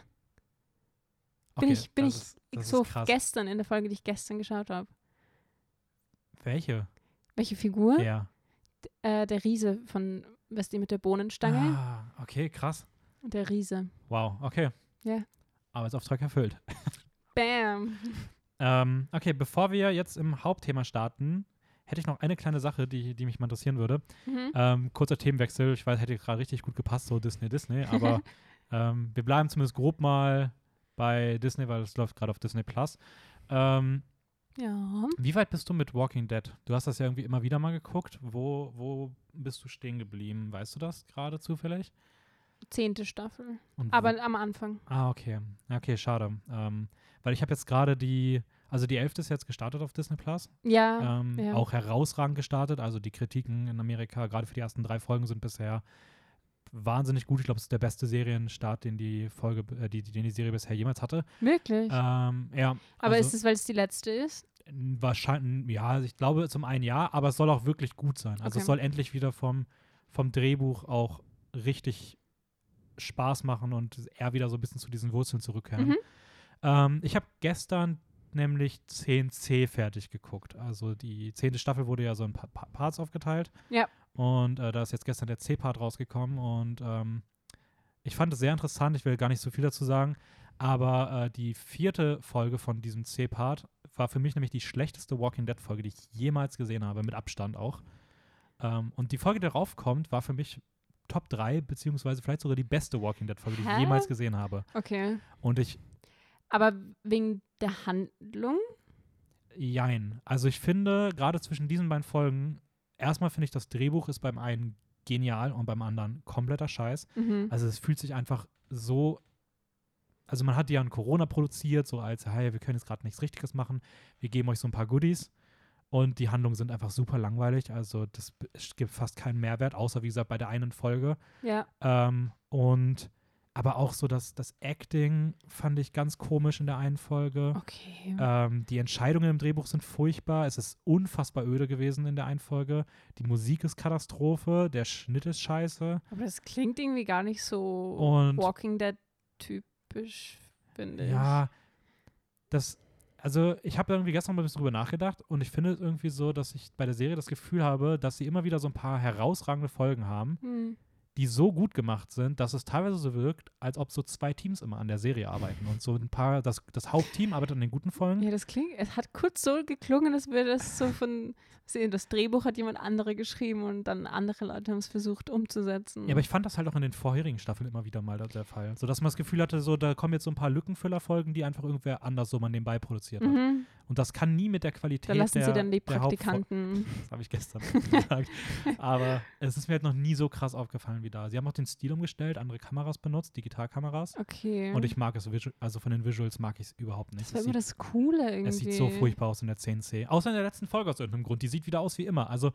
Bin Okay, ich, bin ich ist, krass. gestern in der Folge, die ich gestern geschaut habe. Welche? Welche Figur? Ja. Äh, der Riese von, was die mit der Bohnenstange? Ah, okay, krass. Der Riese. Wow, okay. Ja. Arbeitsauftrag erfüllt. Bam. Ähm, okay, bevor wir jetzt im Hauptthema starten, hätte ich noch eine kleine Sache, die, die mich mal interessieren würde. Mhm. Ähm, kurzer Themenwechsel. Ich weiß, hätte gerade richtig gut gepasst, so Disney, Disney. Aber ähm, wir bleiben zumindest grob mal bei Disney, weil es läuft gerade auf Disney Plus. Ähm, Ja. Wie weit bist du mit Walking Dead? Du hast das ja irgendwie immer wieder mal geguckt. Wo, wo bist du stehen geblieben? Weißt du das gerade zufällig? Zehnte Staffel. Und wo- Aber am Anfang. Ah, okay. Okay, schade. Ähm, weil ich habe jetzt gerade die, also die elfte ist jetzt gestartet auf Disney Plus. Ja. ähm, ja. Auch herausragend gestartet. Also die Kritiken in Amerika, gerade für die ersten drei Folgen, sind bisher wahnsinnig gut. Ich glaube, es ist der beste Serienstart, den die Folge, äh, die, den die Serie bisher jemals hatte. Wirklich. Ähm, ja. Aber also, ist es, weil es die letzte ist? Wahrscheinlich, ja, also ich glaube zum einen ja, aber es soll auch wirklich gut sein. Also Okay. es soll endlich wieder vom, vom Drehbuch auch richtig Spaß machen und er wieder so ein bisschen zu diesen Wurzeln zurückkehren. Mhm. Ähm, ich habe gestern nämlich 10c fertig geguckt. Also die zehnte Staffel wurde ja so in pa pa Parts aufgeteilt. Ja. Und äh, da ist jetzt gestern der C-Part rausgekommen und ähm, ich fand es sehr interessant. Ich will gar nicht so viel dazu sagen. Aber äh, die vierte Folge von diesem C-Part war für mich nämlich die schlechteste Walking Dead-Folge, die ich jemals gesehen habe, mit Abstand auch. Ähm, und die Folge, die darauf kommt, war für mich Top 3, beziehungsweise vielleicht sogar die beste Walking Dead-Folge, die ich jemals gesehen habe. Okay. Und ich, Aber wegen der Handlung? jein. Also ich finde, gerade zwischen diesen beiden Folgen, erstmal finde ich, das Drehbuch ist beim einen genial und beim anderen kompletter Scheiß. Mhm. Also es fühlt sich einfach so. Also man hat ja an Corona produziert, so als, hey, wir können jetzt gerade nichts Richtiges machen, wir geben euch so ein paar Goodies. Und die Handlungen sind einfach super langweilig. Also das gibt fast keinen Mehrwert, außer wie gesagt bei der einen Folge. ja. Ähm, und aber auch so das, das Acting fand ich ganz komisch in der einen Folge. Okay. Ähm, die Entscheidungen im Drehbuch sind furchtbar. Es ist unfassbar öde gewesen in der einen Folge. Die Musik ist Katastrophe. Der Schnitt ist scheiße. Aber das klingt irgendwie gar nicht so Und- Walking Dead typisch, finde ich. Ja, das, also ich habe irgendwie gestern mal ein bisschen drüber nachgedacht und ich finde es irgendwie so, dass ich bei der Serie das Gefühl habe, dass sie immer wieder so ein paar herausragende Folgen haben, Hm. Die so gut gemacht sind, dass es teilweise so wirkt, als ob so zwei Teams immer an der Serie arbeiten und so ein paar, das, das Hauptteam arbeitet an den guten Folgen. Ja, das klingt, es hat kurz so geklungen, als würde das so von, sehen, das Drehbuch hat jemand andere geschrieben und dann andere Leute haben es versucht umzusetzen. Ja, aber ich fand das halt auch in den vorherigen Staffeln immer wieder mal der Fall. So dass man das Gefühl hatte, so da kommen jetzt so ein paar Lückenfüllerfolgen, die einfach irgendwer anders so mal nebenbei produziert hat. mhm. Und das kann nie mit der Qualität Da lassen der, sie dann die Praktikanten. Das habe ich gestern gesagt. Aber es ist mir halt noch nie so krass aufgefallen da. Sie haben auch den Stil umgestellt, andere Kameras benutzt, Digitalkameras. Okay. Und ich mag es, also von den Visuals mag ich es überhaupt nicht. das war immer das Coole irgendwie. es sieht so furchtbar aus in der 10C. Außer in der letzten Folge aus irgendeinem Grund. Die sieht wieder aus wie immer. Also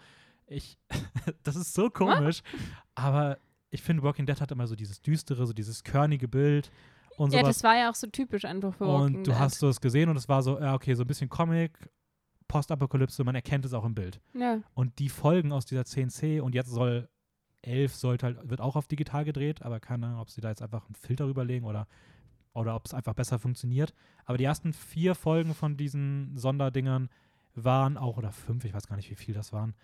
ich, das ist so komisch. Aber ich finde, Walking Dead hat immer so dieses düstere, so dieses körnige Bild und Ja, sowas. das war ja auch so typisch einfach für Walking Und du Dead. hast so es gesehen und es war so, ja, okay, so ein bisschen Comic, Postapokalypse, man erkennt es auch im Bild. Ja. Und die Folgen aus dieser 10C und jetzt soll 11 sollte halt, wird auch auf digital gedreht, aber keine Ahnung, ob sie da jetzt einfach einen Filter überlegen oder, oder ob es einfach besser funktioniert. Aber die ersten vier Folgen von diesen Sonderdingern waren auch, oder fünf, ich weiß gar nicht, wie viel das waren,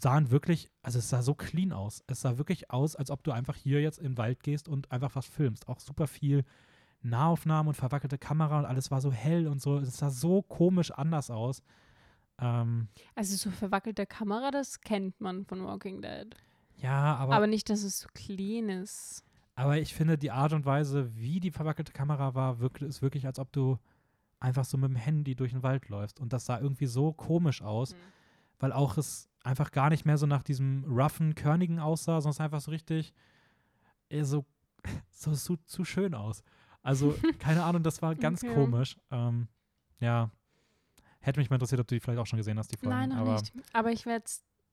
sahen wirklich, also es sah so clean aus. Es sah wirklich aus, als ob du einfach hier jetzt in den Wald gehst und einfach was filmst. Auch super viel Nahaufnahmen und verwackelte Kamera und alles war so hell und so. Es sah so komisch anders aus. Ähm, Also so verwackelte Kamera, das kennt man von Walking Dead. Ja, aber, Aber nicht, dass es so clean ist. aber ich finde, die Art und Weise, wie die verwackelte Kamera war, wirkt, ist wirklich, als ob du einfach so mit dem Handy durch den Wald läufst. Und das sah irgendwie so komisch aus, Mhm. weil auch es einfach gar nicht mehr so nach diesem roughen, körnigen aussah, sondern es einfach so richtig eher so, so, so zu schön aus. Also, keine Ahnung, das war ganz Okay. komisch. Ähm, ja. Hätte mich mal interessiert, ob du die vielleicht auch schon gesehen hast, die Folgen. Nein, noch aber, nicht. Aber ich werde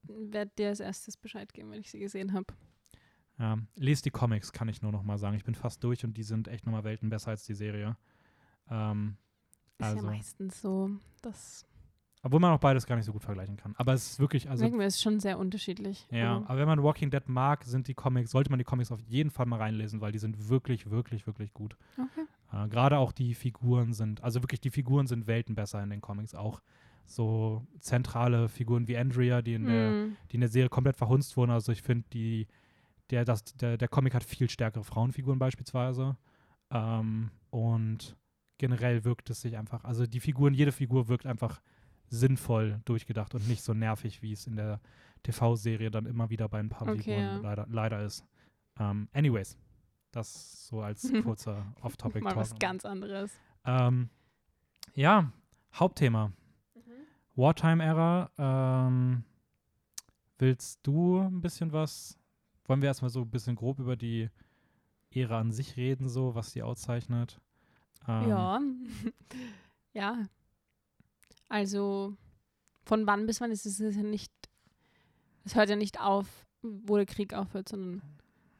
werd dir als erstes Bescheid geben, wenn ich sie gesehen habe. Ja, lest die Comics, kann ich nur noch mal sagen. Ich bin fast durch und die sind echt nochmal Welten besser als die Serie. Ähm, Ist Also. ja meistens so. Das obwohl man auch beides gar nicht so gut vergleichen kann. Aber es ist wirklich, also irgendwie ist schon sehr unterschiedlich. ja, Aber- aber wenn man Walking Dead mag, sind die Comics, sollte man die Comics auf jeden Fall mal reinlesen, weil die sind wirklich, wirklich, wirklich gut. Okay. Äh, Gerade auch die Figuren sind, also wirklich die Figuren sind Welten besser in den Comics. Auch so zentrale Figuren wie Andrea, die in der Hm. die in der Serie komplett verhunzt wurden. Also ich finde, die, der, das, der, der Comic hat viel stärkere Frauenfiguren beispielsweise. Ähm, und generell wirkt es sich einfach, also die Figuren, jede Figur wirkt einfach sinnvoll durchgedacht und nicht so nervig, wie es in der TV-Serie dann immer wieder bei ein paar Okay, Figuren ja. leider, leider ist. Ähm, anyways, das so als kurzer Off-Topic-Talk. Mal was ganz anderes. Ähm, ja, Hauptthema. Wartime-Ära. Ähm, willst du ein bisschen was? Wollen wir erstmal so ein bisschen grob über die Ära an sich reden, so was die auszeichnet? Ähm, Ja. ja. Also von wann bis wann ist es ja nicht, es hört ja nicht auf, wo der Krieg aufhört, sondern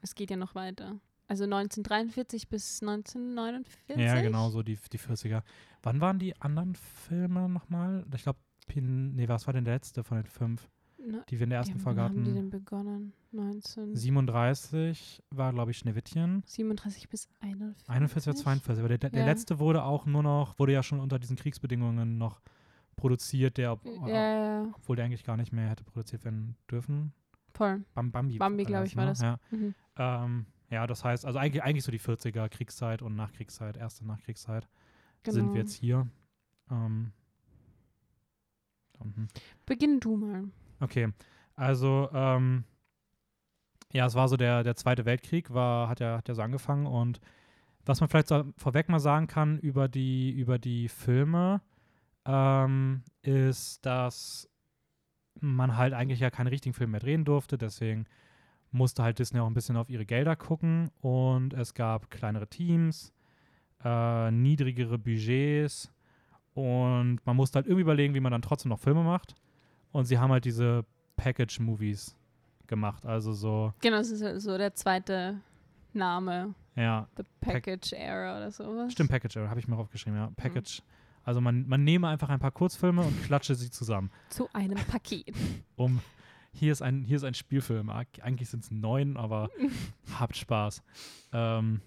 es geht ja noch weiter. Also 1943 bis 1949. Ja, genau, so die, die 40er. Wann waren die anderen Filme nochmal? Ich glaube, nee, was war denn der letzte von den fünf, Na, die wir in der ja, ersten wann Folge haben die hatten? denn begonnen? 1937 37 war, glaube ich, Schneewittchen. bis 41. 41 oder 42. Aber der, der Ja. letzte wurde auch nur noch, wurde ja schon unter diesen Kriegsbedingungen noch produziert, der, ob, Ja, ja, obwohl der eigentlich gar nicht mehr hätte produziert werden dürfen. voll. Bam, Bambi. Bambi, war glaub ich, war ne? das. Ja. Mhm. Ähm, ja, das heißt, also eigentlich, eigentlich so die 40er Kriegszeit und Nachkriegszeit, erste Nachkriegszeit Genau. sind wir jetzt hier. Ähm, da unten. Beginn du mal. Okay, also ähm, ja, es war so der, der Zweite Weltkrieg, war, hat ja, hat ja so angefangen und was man vielleicht so vorweg mal sagen kann über die, über die Filme, ähm, ist, dass man halt eigentlich ja keinen richtigen Film mehr drehen durfte, deswegen musste halt Disney auch ein bisschen auf ihre Gelder gucken und es gab kleinere Teams, äh, niedrigere Budgets und man musste halt irgendwie überlegen, wie man dann trotzdem noch Filme macht. Und sie haben halt diese Package-Movies gemacht. Also so, Genau, das ist so der zweite Name. ja, The Package Era oder sowas. stimmt, Package, habe ich mir aufgeschrieben, ja. Package. Also man, man nehme einfach ein paar Kurzfilme und klatsche sie zusammen. Zu einem Paket. Um, hier ist ein, hier ist ein Spielfilm. Eig- Eigentlich sind es neun, aber habt Spaß. Ähm,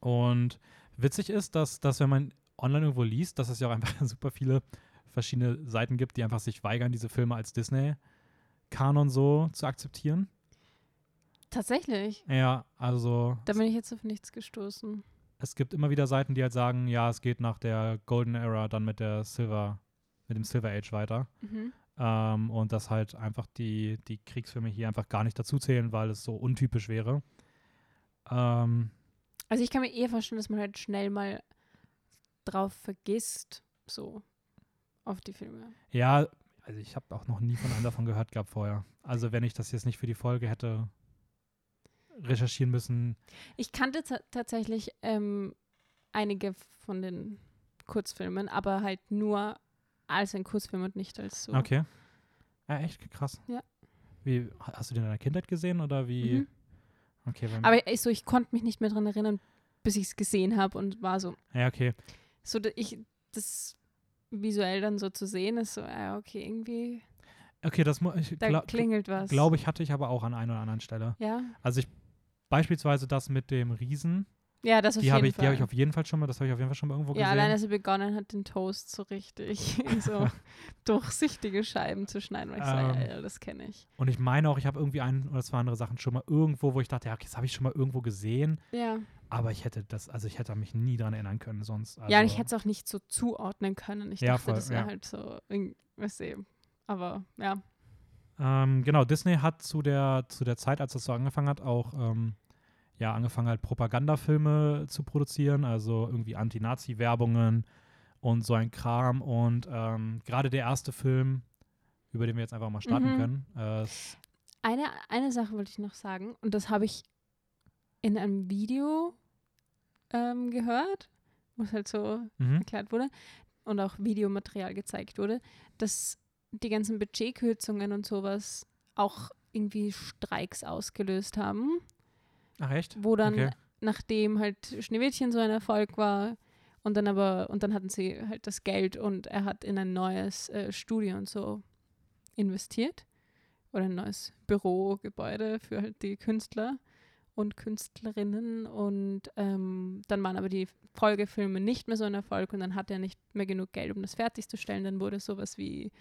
und witzig ist, dass, dass wenn man online irgendwo liest, dass es ja auch einfach super viele verschiedene Seiten gibt, die einfach sich weigern, diese Filme als Disney-Kanon so zu akzeptieren. Tatsächlich. Ja, also Da bin ich jetzt auf nichts gestoßen. es gibt immer wieder Seiten, die halt sagen, ja, es geht nach der Golden Era dann mit der Silver, mit dem Silver Age weiter. Mhm. Ähm, und dass halt einfach die, die Kriegsfilme hier einfach gar nicht dazu zählen, weil es so untypisch wäre. Ähm, Also ich kann mir eher vorstellen, dass man halt schnell mal drauf vergisst, so auf die Filme. ja, also ich habe auch noch nie von einem davon gehört gehabt vorher. Also wenn ich das jetzt nicht für die Folge hätte recherchieren müssen. Ich kannte ta- tatsächlich ähm, einige von den Kurzfilmen, aber halt nur als ein Kurzfilm und nicht als so. Okay. Ja, echt krass. Ja. Wie, hast du den in deiner Kindheit gesehen oder wie? Mhm. Okay, Aber ich, so, ich konnte mich nicht mehr dran erinnern, bis ich es gesehen habe und war so, ja, okay. So ich das visuell dann so zu sehen, ist so, ja, okay, irgendwie, Okay, das ich da gla klingelt was. glaube ich, hatte ich aber auch an einer oder anderen Stelle. Ja, Also ich beispielsweise das mit dem Riesen, ja, das auf die jeden habe ich, die habe ich auf jeden Fall schon mal, das habe ich auf jeden Fall schon mal irgendwo ja, gesehen. allein als er begonnen hat, den Toast so richtig in so durchsichtige Scheiben zu schneiden, weil ich so, ja, Ähm, ja, das kenne ich. Und ich meine auch, ich habe irgendwie ein oder zwei andere Sachen schon mal irgendwo, wo ich dachte, ja, okay, das habe ich schon mal irgendwo gesehen, Ja. aber ich hätte das, also ich hätte mich nie dran erinnern können sonst. Also, ja, und ich hätte es auch nicht so zuordnen können. Ich Ja, dachte, voll, das wäre ja. halt so, weißt du, aber ja. Ähm, genau, Disney hat zu der, zu der Zeit, als das so angefangen hat, auch ähm, ja, angefangen halt Propagandafilme zu produzieren, also irgendwie Anti-Nazi-Werbungen und so ein Kram. Und ähm, gerade der erste Film, über den wir jetzt einfach mal starten Mhm. können, äh, Eine, eine Sache wollte ich noch sagen, und das habe ich in einem Video ähm, gehört, wo es halt so mhm. erklärt wurde und auch Videomaterial gezeigt wurde, dass die ganzen Budgetkürzungen und sowas auch irgendwie Streiks ausgelöst haben, Ach echt? wo dann, Okay. nachdem halt Schneewittchen so ein Erfolg war, und dann aber, und dann hatten sie halt das Geld und er hat in ein neues äh, Studio und so investiert. Oder ein neues Bürogebäude für halt die Künstler und Künstlerinnen. Und ähm, dann waren aber die Folgefilme nicht mehr so ein Erfolg und dann hat er nicht mehr genug Geld, um das fertigzustellen. Dann wurde sowas wie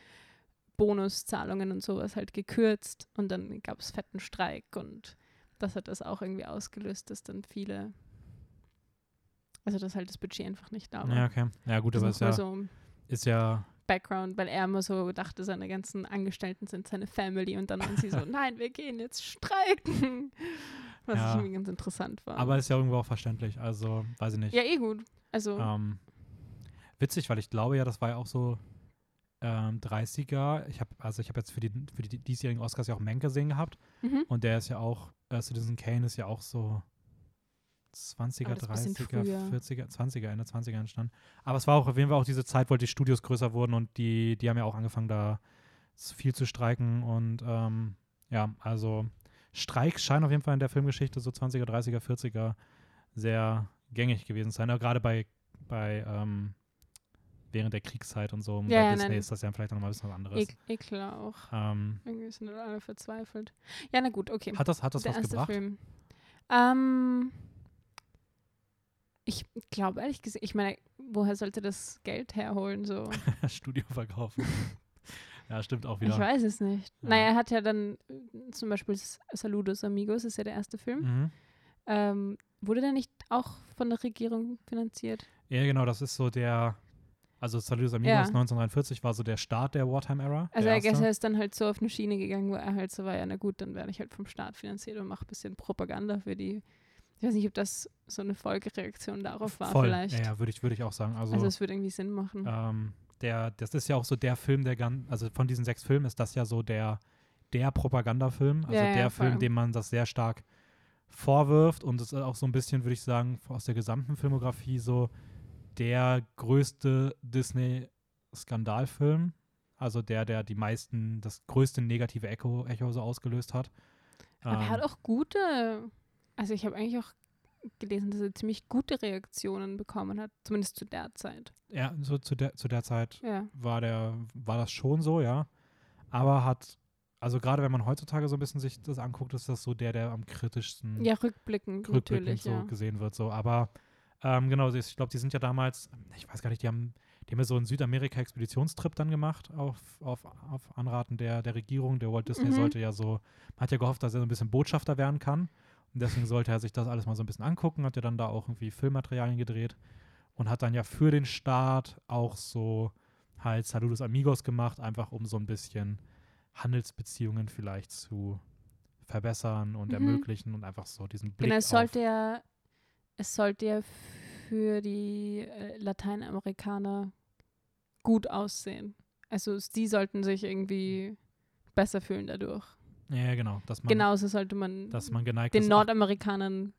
Bonuszahlungen und sowas halt gekürzt und dann gab es fetten Streik und das hat das auch irgendwie ausgelöst, dass dann viele, also dass halt das Budget einfach nicht da war. Ja, okay. Ja, gut, das aber ist ja, so ist ja, Background, weil er immer so dachte, seine ganzen Angestellten sind seine Family und dann waren sie so, nein, wir gehen jetzt streiken. Was Ja. irgendwie ganz interessant war. aber ist ja irgendwo auch verständlich. Also, weiß ich nicht. ja, eh gut. Also, Ähm, witzig, weil ich glaube ja, das war ja auch so ähm, 30er. Ich habe also ich habe jetzt für die für die diesjährigen Oscars ja auch Mank gesehen gehabt Mhm. und der ist ja auch äh, Citizen Kane ist ja auch so 20er, Aber das ist ein bisschen 30er, früher. 40er, 20er, Ende 20er entstanden. Aber es war auch auf jeden Fall auch diese Zeit, wo die Studios größer wurden und die die haben ja auch angefangen da viel zu streiken und ähm, ja, also Streiks scheinen auf jeden Fall in der Filmgeschichte so 20er, 30er, 40er sehr gängig gewesen zu sein. Gerade bei, bei ähm, während der Kriegszeit und so Ja, bei Disney nein. ist das ja vielleicht noch mal ein bisschen was anderes. Ek Ekel auch. Ähm, Irgendwie sind alle verzweifelt. Ja, na gut, okay. hat das, hat das der was erste gebracht? Film. Ähm, ich glaube ehrlich gesagt, ich meine, woher sollte das Geld herholen? So? Studio verkaufen. ja, stimmt auch Ich wieder. weiß es nicht. Ja. Naja, er hat ja dann äh, zum Beispiel Saludos Amigos, ist ja der erste Film. Mhm. Ähm, wurde der nicht auch von der Regierung finanziert? Ja, genau, das ist so der, also Saludos Amigos Ja. 1943 war so der Start der Wartime-Era. Also der er, guess, er ist dann halt so auf eine Schiene gegangen, wo er halt so war, ja na gut, dann werde ich halt vom Staat finanziert und mache ein bisschen Propaganda für die. Ich weiß nicht, ob das so eine Folgereaktion darauf war Voll. vielleicht. Ja, ja würde ich, würde ich auch sagen. Also, Also es würde irgendwie Sinn machen. ähm, der, das ist ja auch so der Film, der ganz, also von diesen sechs Filmen ist das ja so der, der Propagandafilm, also Ja, ja, der Film, dem man das sehr stark vorwirft und es ist auch so ein bisschen, würde ich sagen, aus der gesamten Filmografie so der größte Disney-Skandalfilm, also der, der die meisten, das größte negative Echo, Echo so ausgelöst hat. Aber er Ähm, hat auch gute, also ich habe eigentlich auch gelesen, dass er ziemlich gute Reaktionen bekommen hat, zumindest zu der Zeit. ja, so zu der, zu der Zeit Ja. war der, war das schon so, ja. Aber hat, also gerade wenn man heutzutage so ein bisschen sich das anguckt, ist das so der, der am kritischsten Ja, rückblickend, rückblickend natürlich, so ja. gesehen wird. So. Aber ähm, genau, ich glaube, die sind ja damals, ich weiß gar nicht, die haben, die haben ja so einen Südamerika-Expeditionstrip dann gemacht auf, auf, auf Anraten der, der Regierung. Der Walt Disney Mhm. sollte ja so, man hat ja gehofft, dass er so ein bisschen Botschafter werden kann. Und deswegen sollte er sich das alles mal so ein bisschen angucken, hat ja dann da auch irgendwie Filmmaterialien gedreht und hat dann ja für den Start auch so halt Saludos Amigos gemacht, einfach um so ein bisschen Handelsbeziehungen vielleicht zu verbessern und Mhm. ermöglichen und einfach so diesen Blick Genau, es sollte ja, es sollte ja für die äh, Lateinamerikaner gut aussehen. Also die sollten sich irgendwie besser fühlen dadurch. Ja, genau, dass man, Genauso sollte man dass man geneigt den Nordamerikanern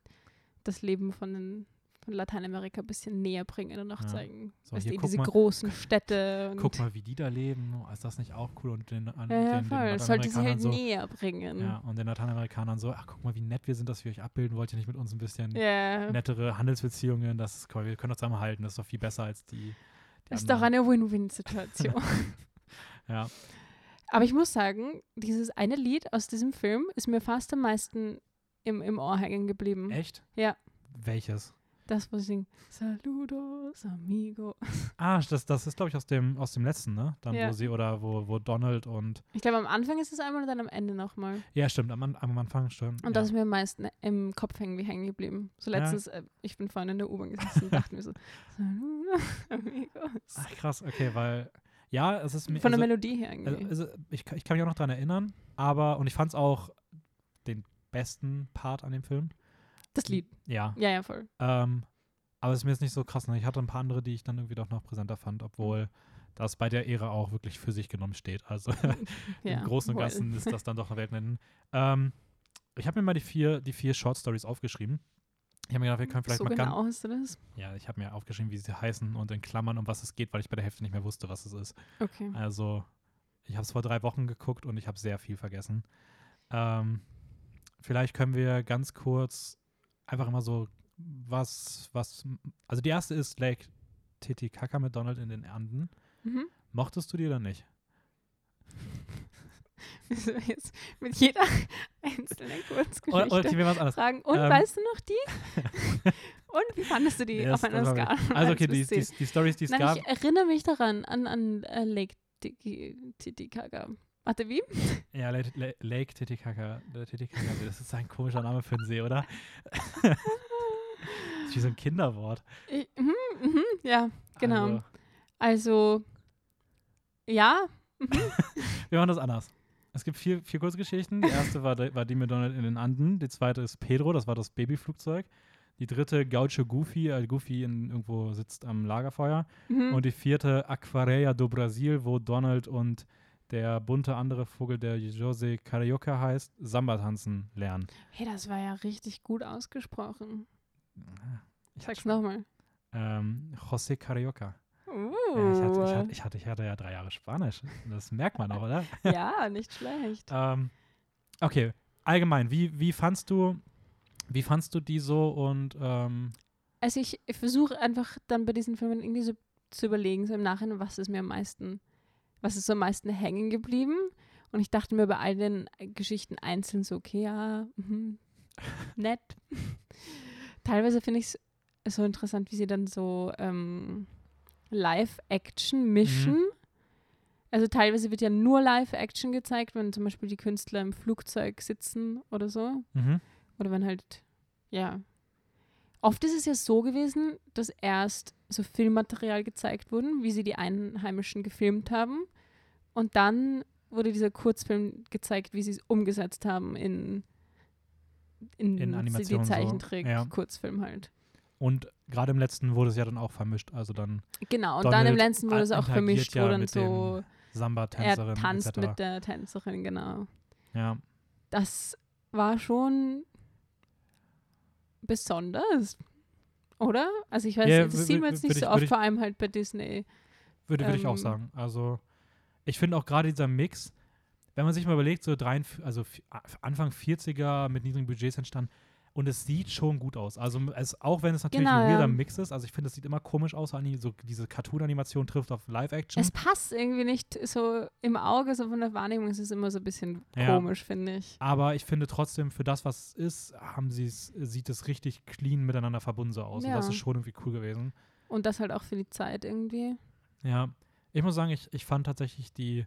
das Leben von, den, von Lateinamerika ein bisschen näher bringen und auch Ja. zeigen. So, weißt hier, du, diese mal- großen Städte. Guck mal, wie die da leben, oh, ist das nicht auch cool und den, an, ja, ja, den, voll. den sollte sie halt so, näher bringen. ja, und den Lateinamerikanern so, ach guck mal, wie nett wir sind, dass wir euch abbilden, wollt ihr nicht mit uns ein bisschen Ja. nettere Handelsbeziehungen, das ist cool, wir können uns zusammenhalten, das ist doch viel besser als die, die Ist doch eine Win-Win-Situation. Ja, Aber ich muss sagen, dieses eine Lied aus diesem Film ist mir fast am meisten im, im Ohr hängen geblieben. echt? Ja. Welches? Das, was ich singe. Saludos, amigo. Ah, das, das ist, glaube ich, aus dem, aus dem letzten, ne? Dann, Ja. wo sie, oder wo, wo Donald und, Ich glaube, am Anfang ist es einmal und dann am Ende nochmal. ja, stimmt, am, am Anfang stimmt. Und ja. das ist mir am meisten im Kopf hängen, wie hängen geblieben. So Ja. letztens, äh, ich bin vorhin in der U-Bahn gesessen und dachte mir so, Saludos, amigos. Ach, krass, okay, weil, ja, es ist mir, Von der also, Melodie her irgendwie. Also, also ich, kann- ich kann mich auch noch daran erinnern, aber, und ich fand es auch den besten Part an dem Film. Das Lied. Ja. Ja, ja, voll. Ähm, aber es ist mir jetzt nicht so krass. Ne? Ich hatte ein paar andere, die ich dann irgendwie doch noch präsenter fand, obwohl das bei der Ära auch wirklich für sich genommen steht. Also Ja, im Großen und voll. Ganzen ist das dann doch eine Weltnennen. Ähm, ich habe mir mal die vier, die vier Short Stories aufgeschrieben. Ich habe mir gedacht, wir können vielleicht so mal ganz. genau hast du das? Ja, ich habe mir aufgeschrieben, wie sie heißen und in Klammern, um was es geht, weil ich bei der Hälfte nicht mehr wusste, was es ist. Okay. Also, ich habe es vor drei Wochen geguckt und ich habe sehr viel vergessen. Ähm, vielleicht können wir ganz kurz einfach immer so, was, was, also die erste ist Lake Titicaca mit Donald in den Anden. Mhm. Mochtest du die oder nicht? Wieso jetzt mit jeder einzelnen Oder, Kurzgeschichte oder wir was anderes. fragen, und Ähm, weißt du noch die? und wie fandest du die Ja, auf einer Skala? Also 1 okay, die, die, 10? die Stories, die es gab. ich erinnere mich daran, an, an äh, Lake Titicaca. Warte, wie? Ja, Lake, La- Lake Titicaca. Titicaca, das ist ein komischer Name für einen See, oder? das ist wie so ein Kinderwort. Ich, mhm, mhm, ja, genau. Also, Also, ja, Wir machen das anders. Es gibt vier, vier Kurzgeschichten. Die erste war, die- war die mit Donald in den Anden. Die zweite ist Pedro, das war das Babyflugzeug. Die dritte Gaucho Goofy, äh, Goofy in, irgendwo sitzt am Lagerfeuer. Mhm. Und die vierte Aquareia do Brasil, wo Donald und der bunte andere Vogel, der José Carioca heißt, Samba tanzen lernen. hey, das war ja richtig gut ausgesprochen. Ich Sag's nochmal. Ähm, José Carioca. Uh. Ja, ich, hatte, ich, hatte, ich, hatte, ich hatte ja drei Jahre Spanisch. Das merkt man auch, oder? ja, nicht schlecht. ähm, okay, allgemein, wie, wie fandst du, wie fandst du die so und ähm, Also ich, ich versuche einfach dann bei diesen Filmen irgendwie so zu überlegen, so im Nachhinein, was ist mir am meisten, was ist so am meisten hängen geblieben. Und ich dachte mir bei all den Geschichten einzeln so, okay, ja, mhm, nett. Teilweise finde ich es so interessant, wie sie dann so ähm, Live-Action mischen. Also teilweise wird ja nur Live-Action gezeigt, wenn zum Beispiel die Künstler im Flugzeug sitzen oder so. mhm. Oder wenn halt, ja. Oft ist es ja so gewesen, dass erst so Filmmaterial gezeigt wurden, wie sie die Einheimischen gefilmt haben. Und dann wurde dieser Kurzfilm gezeigt, wie sie es umgesetzt haben in, in, In Animation so, ja. Halt. Und gerade im letzten wurde es ja dann auch vermischt. Also dann Genau, und dann im Donald letzten wurde es auch vermischt, ja wo dann so er Samba-Tänzerin tanzt etc. mit der Tänzerin, genau. ja. Das war schon besonders, oder? Also ich weiß, Ja, das sieht man jetzt nicht ich- so oft, ich- vor allem halt bei Disney. Würde, würde ich auch Ähm, sagen. Also, ich finde auch gerade dieser Mix, wenn man sich mal überlegt, so drei, also Anfang 40er mit niedrigen Budgets entstanden und es sieht schon gut aus. Also, es, auch wenn es natürlich Genau, ein weirder ja. Mix ist, also ich finde, es sieht immer komisch aus, so diese Cartoon-Animation trifft auf Live-Action. Es passt irgendwie nicht so im Auge, so von der Wahrnehmung ist es immer so ein bisschen Ja. komisch, finde ich. Aber ich finde trotzdem, für das, was es ist, haben sie es, sieht es richtig clean miteinander verbunden so aus. Und das Ja. ist schon irgendwie cool gewesen. Und das halt auch für die Zeit irgendwie. Ja, ich muss sagen, ich, ich fand tatsächlich die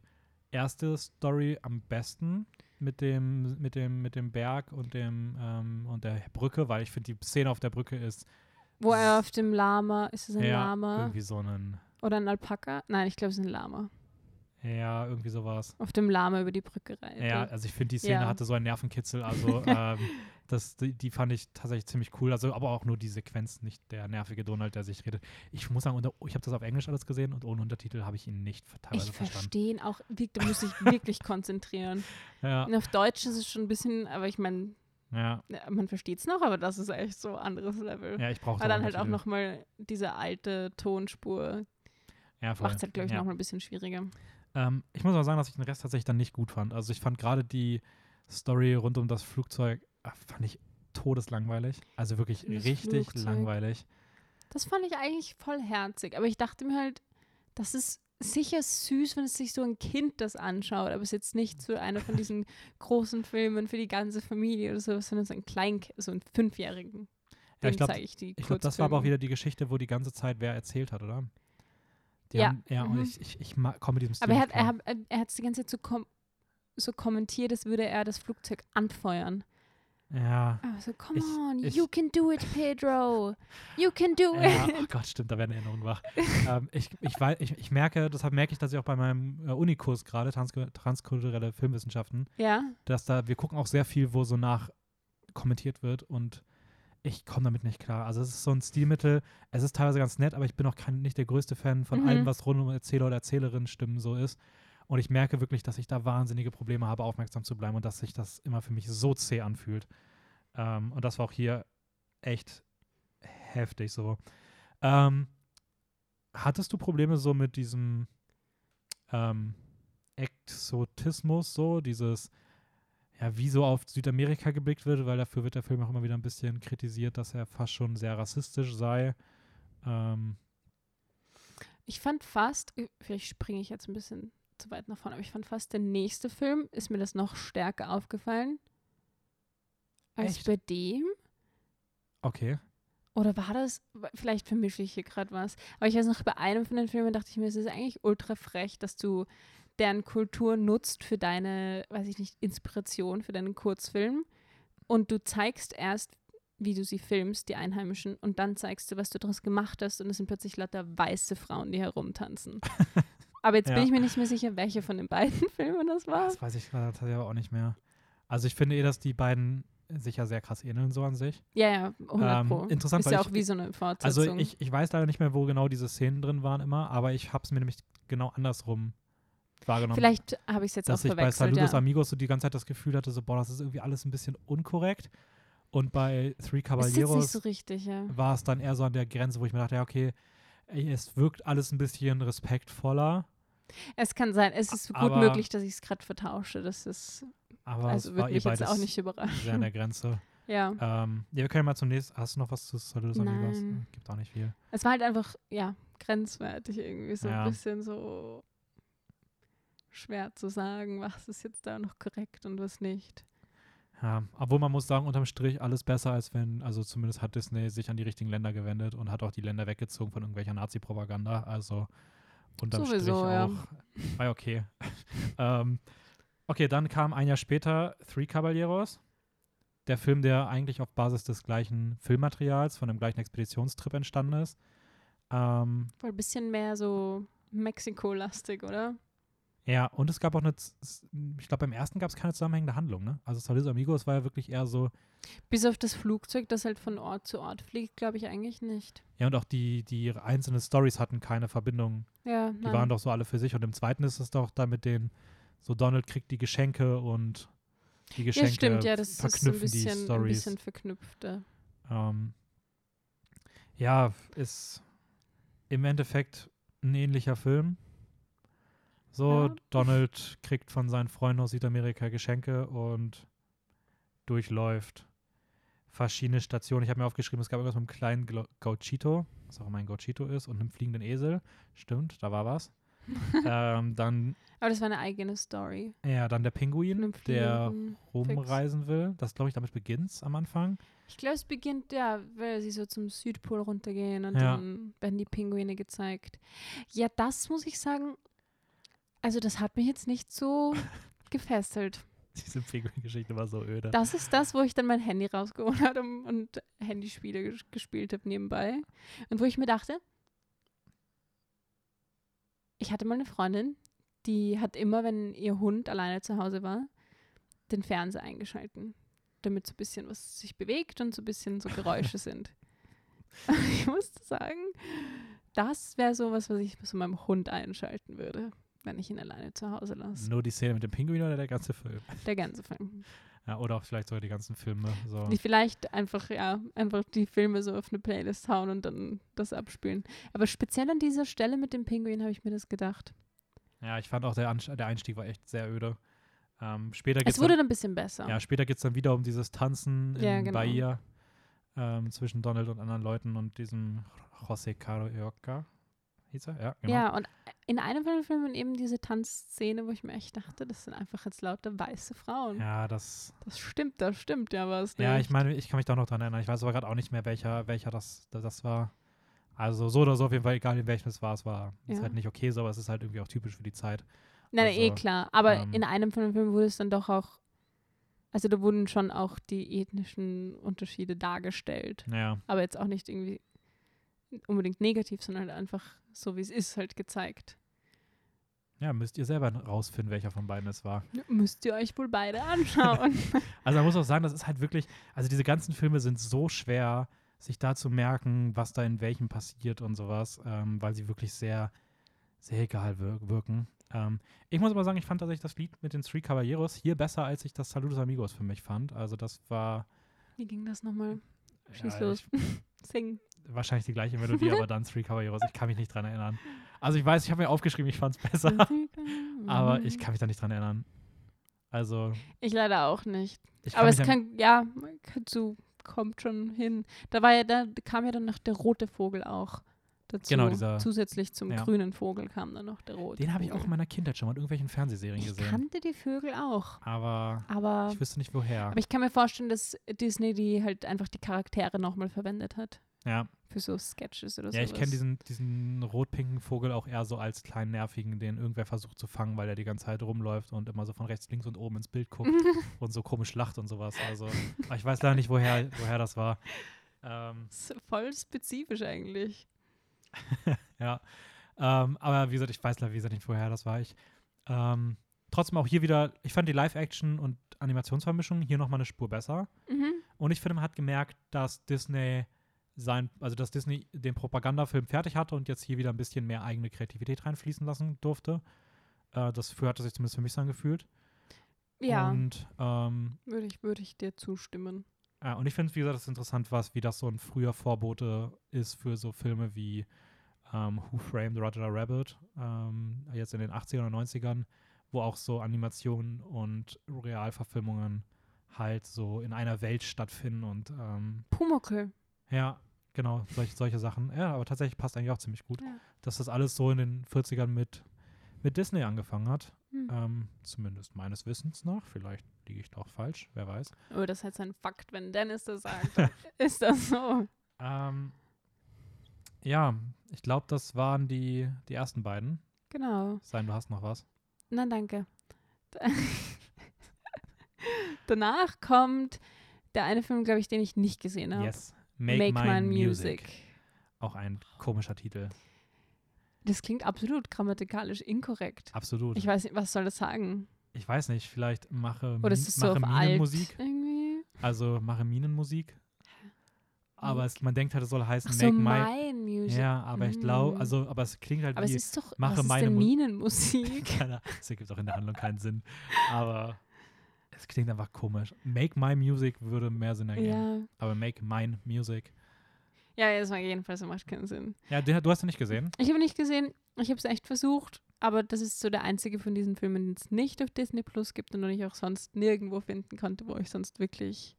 erste Story am besten mit dem, mit dem, mit dem Berg und dem ähm, und der Brücke, weil ich finde, die Szene auf der Brücke ist Wo er auf dem Lama, ist es ein ja, Lama irgendwie so ein, oder ein Alpaka? Nein, ich glaube, es ist ein Lama. Ja, irgendwie sowas. Auf dem Lama über die Brücke reitet. Ja, also ich finde, die Szene Ja. hatte so einen Nervenkitzel, also ähm, das, die, die fand ich tatsächlich ziemlich cool, also aber auch nur die Sequenz, nicht der nervige Donald, der sich redet. Ich muss sagen, unter, ich habe das auf Englisch alles gesehen und ohne Untertitel habe ich ihn nicht teilweise ich verstanden. verstehe ihn auch, da muss ich wirklich konzentrieren. Ja, Und auf Deutsch ist es schon ein bisschen, aber ich meine, ja, ja, man versteht es noch, aber das ist echt so ein anderes Level. ja, ich brauche Aber dann halt auch nochmal diese alte Tonspur. ja. Macht es halt, glaube ich, ja. noch mal ein bisschen schwieriger. Ähm, ich muss auch sagen, dass ich den Rest tatsächlich dann nicht gut fand. Also ich fand gerade die Story rund um das Flugzeug, äh, fand ich todeslangweilig. Also wirklich Das richtig Flugzeug. langweilig. Das fand ich eigentlich voll herzig. Aber ich dachte mir halt, das ist sicher süß, wenn es sich so ein Kind das anschaut. Aber es ist jetzt nicht so einer von diesen großen Filmen für die ganze Familie oder so, sondern so ein Klein, so ein Fünfjährigen. Ja, ich glaube, glaub, das war aber auch wieder die Geschichte, wo die ganze Zeit wer erzählt hat, oder? Die Ja. Haben, ja, und Mhm. ich, ich, ich mag, komme mit diesem Stil Aber er hat er, hat- er hat es die ganze Zeit so, kom so kommentiert, als würde er das Flugzeug anfeuern. Ja. Aber so, come Ich- on, ich- you can do it, Pedro. You can do ja, it. oh Gott, stimmt, da werden Erinnerungen wach. ähm, ich, ich, weiß, ich, ich merke, deshalb merke ich, dass ich auch bei meinem äh, Unikurs gerade, trans transkulturelle Filmwissenschaften, Ja, dass da, wir gucken auch sehr viel, wo so nach kommentiert wird und ich komme damit nicht klar. Also es ist so ein Stilmittel, es ist teilweise ganz nett, aber ich bin auch kein, nicht der größte Fan von Mhm. allem, was rund um Erzähler oder Erzählerin Stimmen so ist. Und ich merke wirklich, dass ich da wahnsinnige Probleme habe, aufmerksam zu bleiben und dass sich das immer für mich so zäh anfühlt. Ähm, und das war auch hier echt heftig so. Ähm, hattest du Probleme so mit diesem ähm, Exotismus, so dieses, ja, wie so auf Südamerika geblickt wird, weil dafür wird der Film auch immer wieder ein bisschen kritisiert, dass er fast schon sehr rassistisch sei. Ähm, ich fand fast, äh, vielleicht springe ich jetzt ein bisschen zu weit nach vorne, aber ich fand fast der nächste Film, ist mir das noch stärker aufgefallen als Echt? bei dem. okay. Oder war das, vielleicht vermische ich hier gerade was, aber ich weiß noch, bei einem von den Filmen dachte ich mir, es ist eigentlich ultra frech, dass du deren Kultur nutzt für deine, weiß ich nicht, Inspiration für deinen Kurzfilm und du zeigst erst, wie du sie filmst, die Einheimischen, und dann zeigst du, was du daraus gemacht hast und es sind plötzlich lauter weiße Frauen, die herumtanzen. Aber jetzt Ja. bin ich mir nicht mehr sicher, welche von den beiden Filmen das war. Das weiß ich gerade tatsächlich aber auch nicht mehr. Also ich finde eh, dass die beiden sich ja sehr krass ähneln, so an sich. Ja, ja, 100 Ähm, Pro. interessant, Ist ja ich- auch wie so eine Fortsetzung. Also ich, ich weiß leider nicht mehr, wo genau diese Szenen drin waren immer, aber ich habe es mir nämlich genau andersrum wahrgenommen. Vielleicht habe ich es jetzt dass auch ich bei verwechselt, Saludos ja. Amigos so die ganze Zeit das Gefühl hatte, so, boah, das ist irgendwie alles ein bisschen unkorrekt. Und bei Three Caballeros so richtig, ja. war es dann eher so an der Grenze, wo ich mir dachte, ja, okay, es wirkt alles ein bisschen respektvoller, Es kann sein, es ist gut Aber- möglich, dass ich es gerade vertausche. Das ist, aber also würde eh mich jetzt auch nicht überraschen. sehr an der Grenze. Ja. ähm, ja, wir können mal zum nächsten. Hast du noch was zu Saludos Amigos? Gibt auch nicht viel. Es war halt einfach, ja, grenzwertig irgendwie. So Ja. ein bisschen so schwer zu sagen, was ist jetzt da noch korrekt und was nicht. Ja, obwohl man muss sagen, unterm Strich alles besser, als wenn, also zumindest hat Disney sich an die richtigen Länder gewendet und hat auch die Länder weggezogen von irgendwelcher Nazi-Propaganda. Also unterm Sowieso, Strich ja. auch. War ja okay. ähm, okay, dann kam ein Jahr später Three Caballeros. Der Film, der eigentlich auf Basis des gleichen Filmmaterials von dem gleichen Expeditionstrip entstanden ist. Ähm, Voll ein bisschen mehr so Mexiko-lastig, oder? Ja, und es gab auch eine, ich glaube, beim ersten gab es keine zusammenhängende Handlung, ne? Also Saludos Amigos war ja wirklich eher so, Bis auf das Flugzeug, das halt von Ort zu Ort fliegt, glaube ich eigentlich nicht. ja, und auch die, die einzelnen Stories hatten keine Verbindung. Ja, Die nein. waren doch so alle für sich. Und im zweiten ist es doch da mit den, so Donald kriegt die Geschenke und die Geschenke ja, stimmt, ja, das ist so ein verknüpfen bisschen, die ein bisschen verknüpft. ja. Ähm, ja, ist im Endeffekt ein ähnlicher Film. So, Ja. Donald kriegt von seinen Freunden aus Südamerika Geschenke und durchläuft verschiedene Stationen. Ich habe mir aufgeschrieben, es gab irgendwas mit einem kleinen Glo- Gauchito, was auch immer ein Gauchito ist, und einem fliegenden Esel. Stimmt, da war was. ähm, dann, Aber das war eine eigene Story. ja, dann der Pinguin, der rumreisen will. Das, glaube ich, damit beginnt am Anfang. Ich glaube, es beginnt, ja, weil sie so zum Südpol runtergehen und Ja. dann werden die Pinguine gezeigt. Ja, das muss ich sagen, also das hat mich jetzt nicht so gefesselt. Diese Pinguin-Geschichte war so öde. Das ist das, wo ich dann mein Handy rausgeholt habe und, und Handyspiele ges- gespielt habe nebenbei. Und wo ich mir dachte, ich hatte mal eine Freundin, die hat immer, wenn ihr Hund alleine zu Hause war, den Fernseher eingeschalten, damit so ein bisschen was sich bewegt und so ein bisschen so Geräusche sind. Ich musste sagen, das wäre sowas, was ich so meinem Hund einschalten würde, wenn ich ihn alleine zu Hause lasse. Nur die Szene mit dem Pinguin oder der ganze Film? Der ganze Film. Ja, oder auch vielleicht sogar die ganzen Filme. So. Vielleicht einfach, ja, einfach die Filme so auf eine Playlist hauen und dann das abspielen. Aber speziell an dieser Stelle mit dem Pinguin habe ich mir das gedacht. Ja, ich fand auch, der, Anst der Einstieg war echt sehr öde. Ähm, später Es wurde dann, dann ein bisschen besser. ja, später geht es dann wieder um dieses Tanzen in Ja, genau. Bahia ähm, zwischen Donald und anderen Leuten und diesem José Carioca. Hieß er? Ja, genau. Ja, und in einem von den Filmen eben diese Tanzszene, wo ich mir echt dachte, das sind einfach jetzt lauter weiße Frauen. Ja, das. Das stimmt, das stimmt ja was. Ja, nicht. ich meine, ich kann mich da noch dran erinnern. Ich weiß aber gerade auch nicht mehr, welcher, welcher das, das war. Also so oder so auf jeden Fall, egal in welchem es war, es war ist Ja. halt nicht okay so, aber es ist halt irgendwie auch typisch für die Zeit. Nein, also, eh klar. Aber ähm, in einem von den Filmen wurde es dann doch auch, also da wurden schon auch die ethnischen Unterschiede dargestellt. Ja, aber jetzt auch nicht irgendwie unbedingt negativ, sondern halt einfach so, wie es ist, halt gezeigt. ja, müsst ihr selber rausfinden, welcher von beiden es war. Müsst ihr euch wohl beide anschauen. Also man muss auch sagen, das ist halt wirklich, also diese ganzen Filme sind so schwer, sich da zu merken, was da in welchem passiert und sowas, ähm, weil sie wirklich sehr, sehr egal wir wirken. Ähm, ich muss aber sagen, ich fand tatsächlich das Lied mit den Three Caballeros hier besser, als ich das Saludos Amigos für mich fand. Also das war wie ging das nochmal? Schieß ja, los. Sing. Wahrscheinlich die gleiche Melodie, aber dann Three Caballeros. Ich kann mich nicht dran erinnern. Also ich weiß, ich habe mir aufgeschrieben, ich fand es besser, aber ich kann mich da nicht dran erinnern. Also Ich leider auch nicht. ich Aber es an- kann, ja, dazu kommt schon hin. Da war ja, da kam ja dann noch der rote Vogel auch dazu. Genau, dieser- Zusätzlich zum ja. grünen Vogel kam dann noch der rote Den habe ich auch in meiner Kindheit schon mal in irgendwelchen Fernsehserien Ich gesehen. kannte die Vögel auch. Aber Aber, ich wüsste nicht woher. aber ich kann mir vorstellen, dass Disney die halt einfach die Charaktere nochmal verwendet hat. Ja, Für so Sketches oder so. ja ich kenne diesen, diesen rot-pinken Vogel auch eher so als kleinen nervigen, den irgendwer versucht zu fangen, weil er die ganze Zeit rumläuft und immer so von rechts, links und oben ins Bild guckt und so komisch lacht und sowas. Also, ich weiß leider nicht, woher, woher das war. Ähm, Das voll spezifisch eigentlich. ja. Ähm, aber wie gesagt, ich weiß leider, wie gesagt, nicht, woher das war. Ich, ähm, trotzdem auch hier wieder, ich fand die Live-Action und Animationsvermischung hier nochmal eine Spur besser. Mhm. Und ich finde, man hat gemerkt, dass Disney sein, also dass Disney den Propagandafilm fertig hatte und jetzt hier wieder ein bisschen mehr eigene Kreativität reinfließen lassen durfte. Äh, das für hatte sich zumindest für mich so angefühlt. Ja, Und, ähm, würde ich, würde ich dir zustimmen. ja, und ich finde, wie gesagt, das ist interessant, was, wie das so ein früher Vorbote ist für so Filme wie ähm, Who Framed Roger Rabbit, ähm, jetzt in den 80ern und 90ern, wo auch so Animationen und Realverfilmungen halt so in einer Welt stattfinden und ähm, Pumuckl. Ja, genau, solche, solche Sachen. Ja, aber tatsächlich passt eigentlich auch ziemlich gut, Ja. dass das alles so in den 40ern mit, mit Disney angefangen hat. Hm. Ähm, zumindest meines Wissens nach. Vielleicht liege ich da auch falsch, wer weiß. Oh, das ist halt ein Fakt, wenn Dennis das sagt. ist das so. Ähm, ja, ich glaube, das waren die, die ersten beiden. Genau. Sein, du hast noch was. Na, danke. Danach kommt der eine Film, glaube ich, den ich nicht gesehen habe. Yes. Make, Make, My Music. Music. Auch ein komischer Titel. Das klingt absolut grammatikalisch inkorrekt. Absolut. Ich weiß nicht, was soll das sagen? Ich weiß nicht, vielleicht mache, Oder ist es so mache alt Minenmusik. irgendwie? Also mache Minenmusik. Aber es, man denkt halt, es soll heißen Ach so, Make My. Music. Ja, aber ich glaube, Mm. also, aber es klingt halt Aber es wie. ist doch, mache was ist meine Minenmusik? Das ergibt auch in der Handlung keinen Sinn. Aber es klingt einfach komisch. Make My Music würde mehr Sinn ergeben. ja. Aber Make Mine Music. Ja, das war jedenfalls, das macht keinen Sinn. Ja, du hast ihn nicht gesehen? Ich habe nicht gesehen, ich habe es echt versucht, aber das ist so der einzige von diesen Filmen, den es nicht auf Disney Plus gibt und den ich auch sonst nirgendwo finden konnte, wo ich sonst wirklich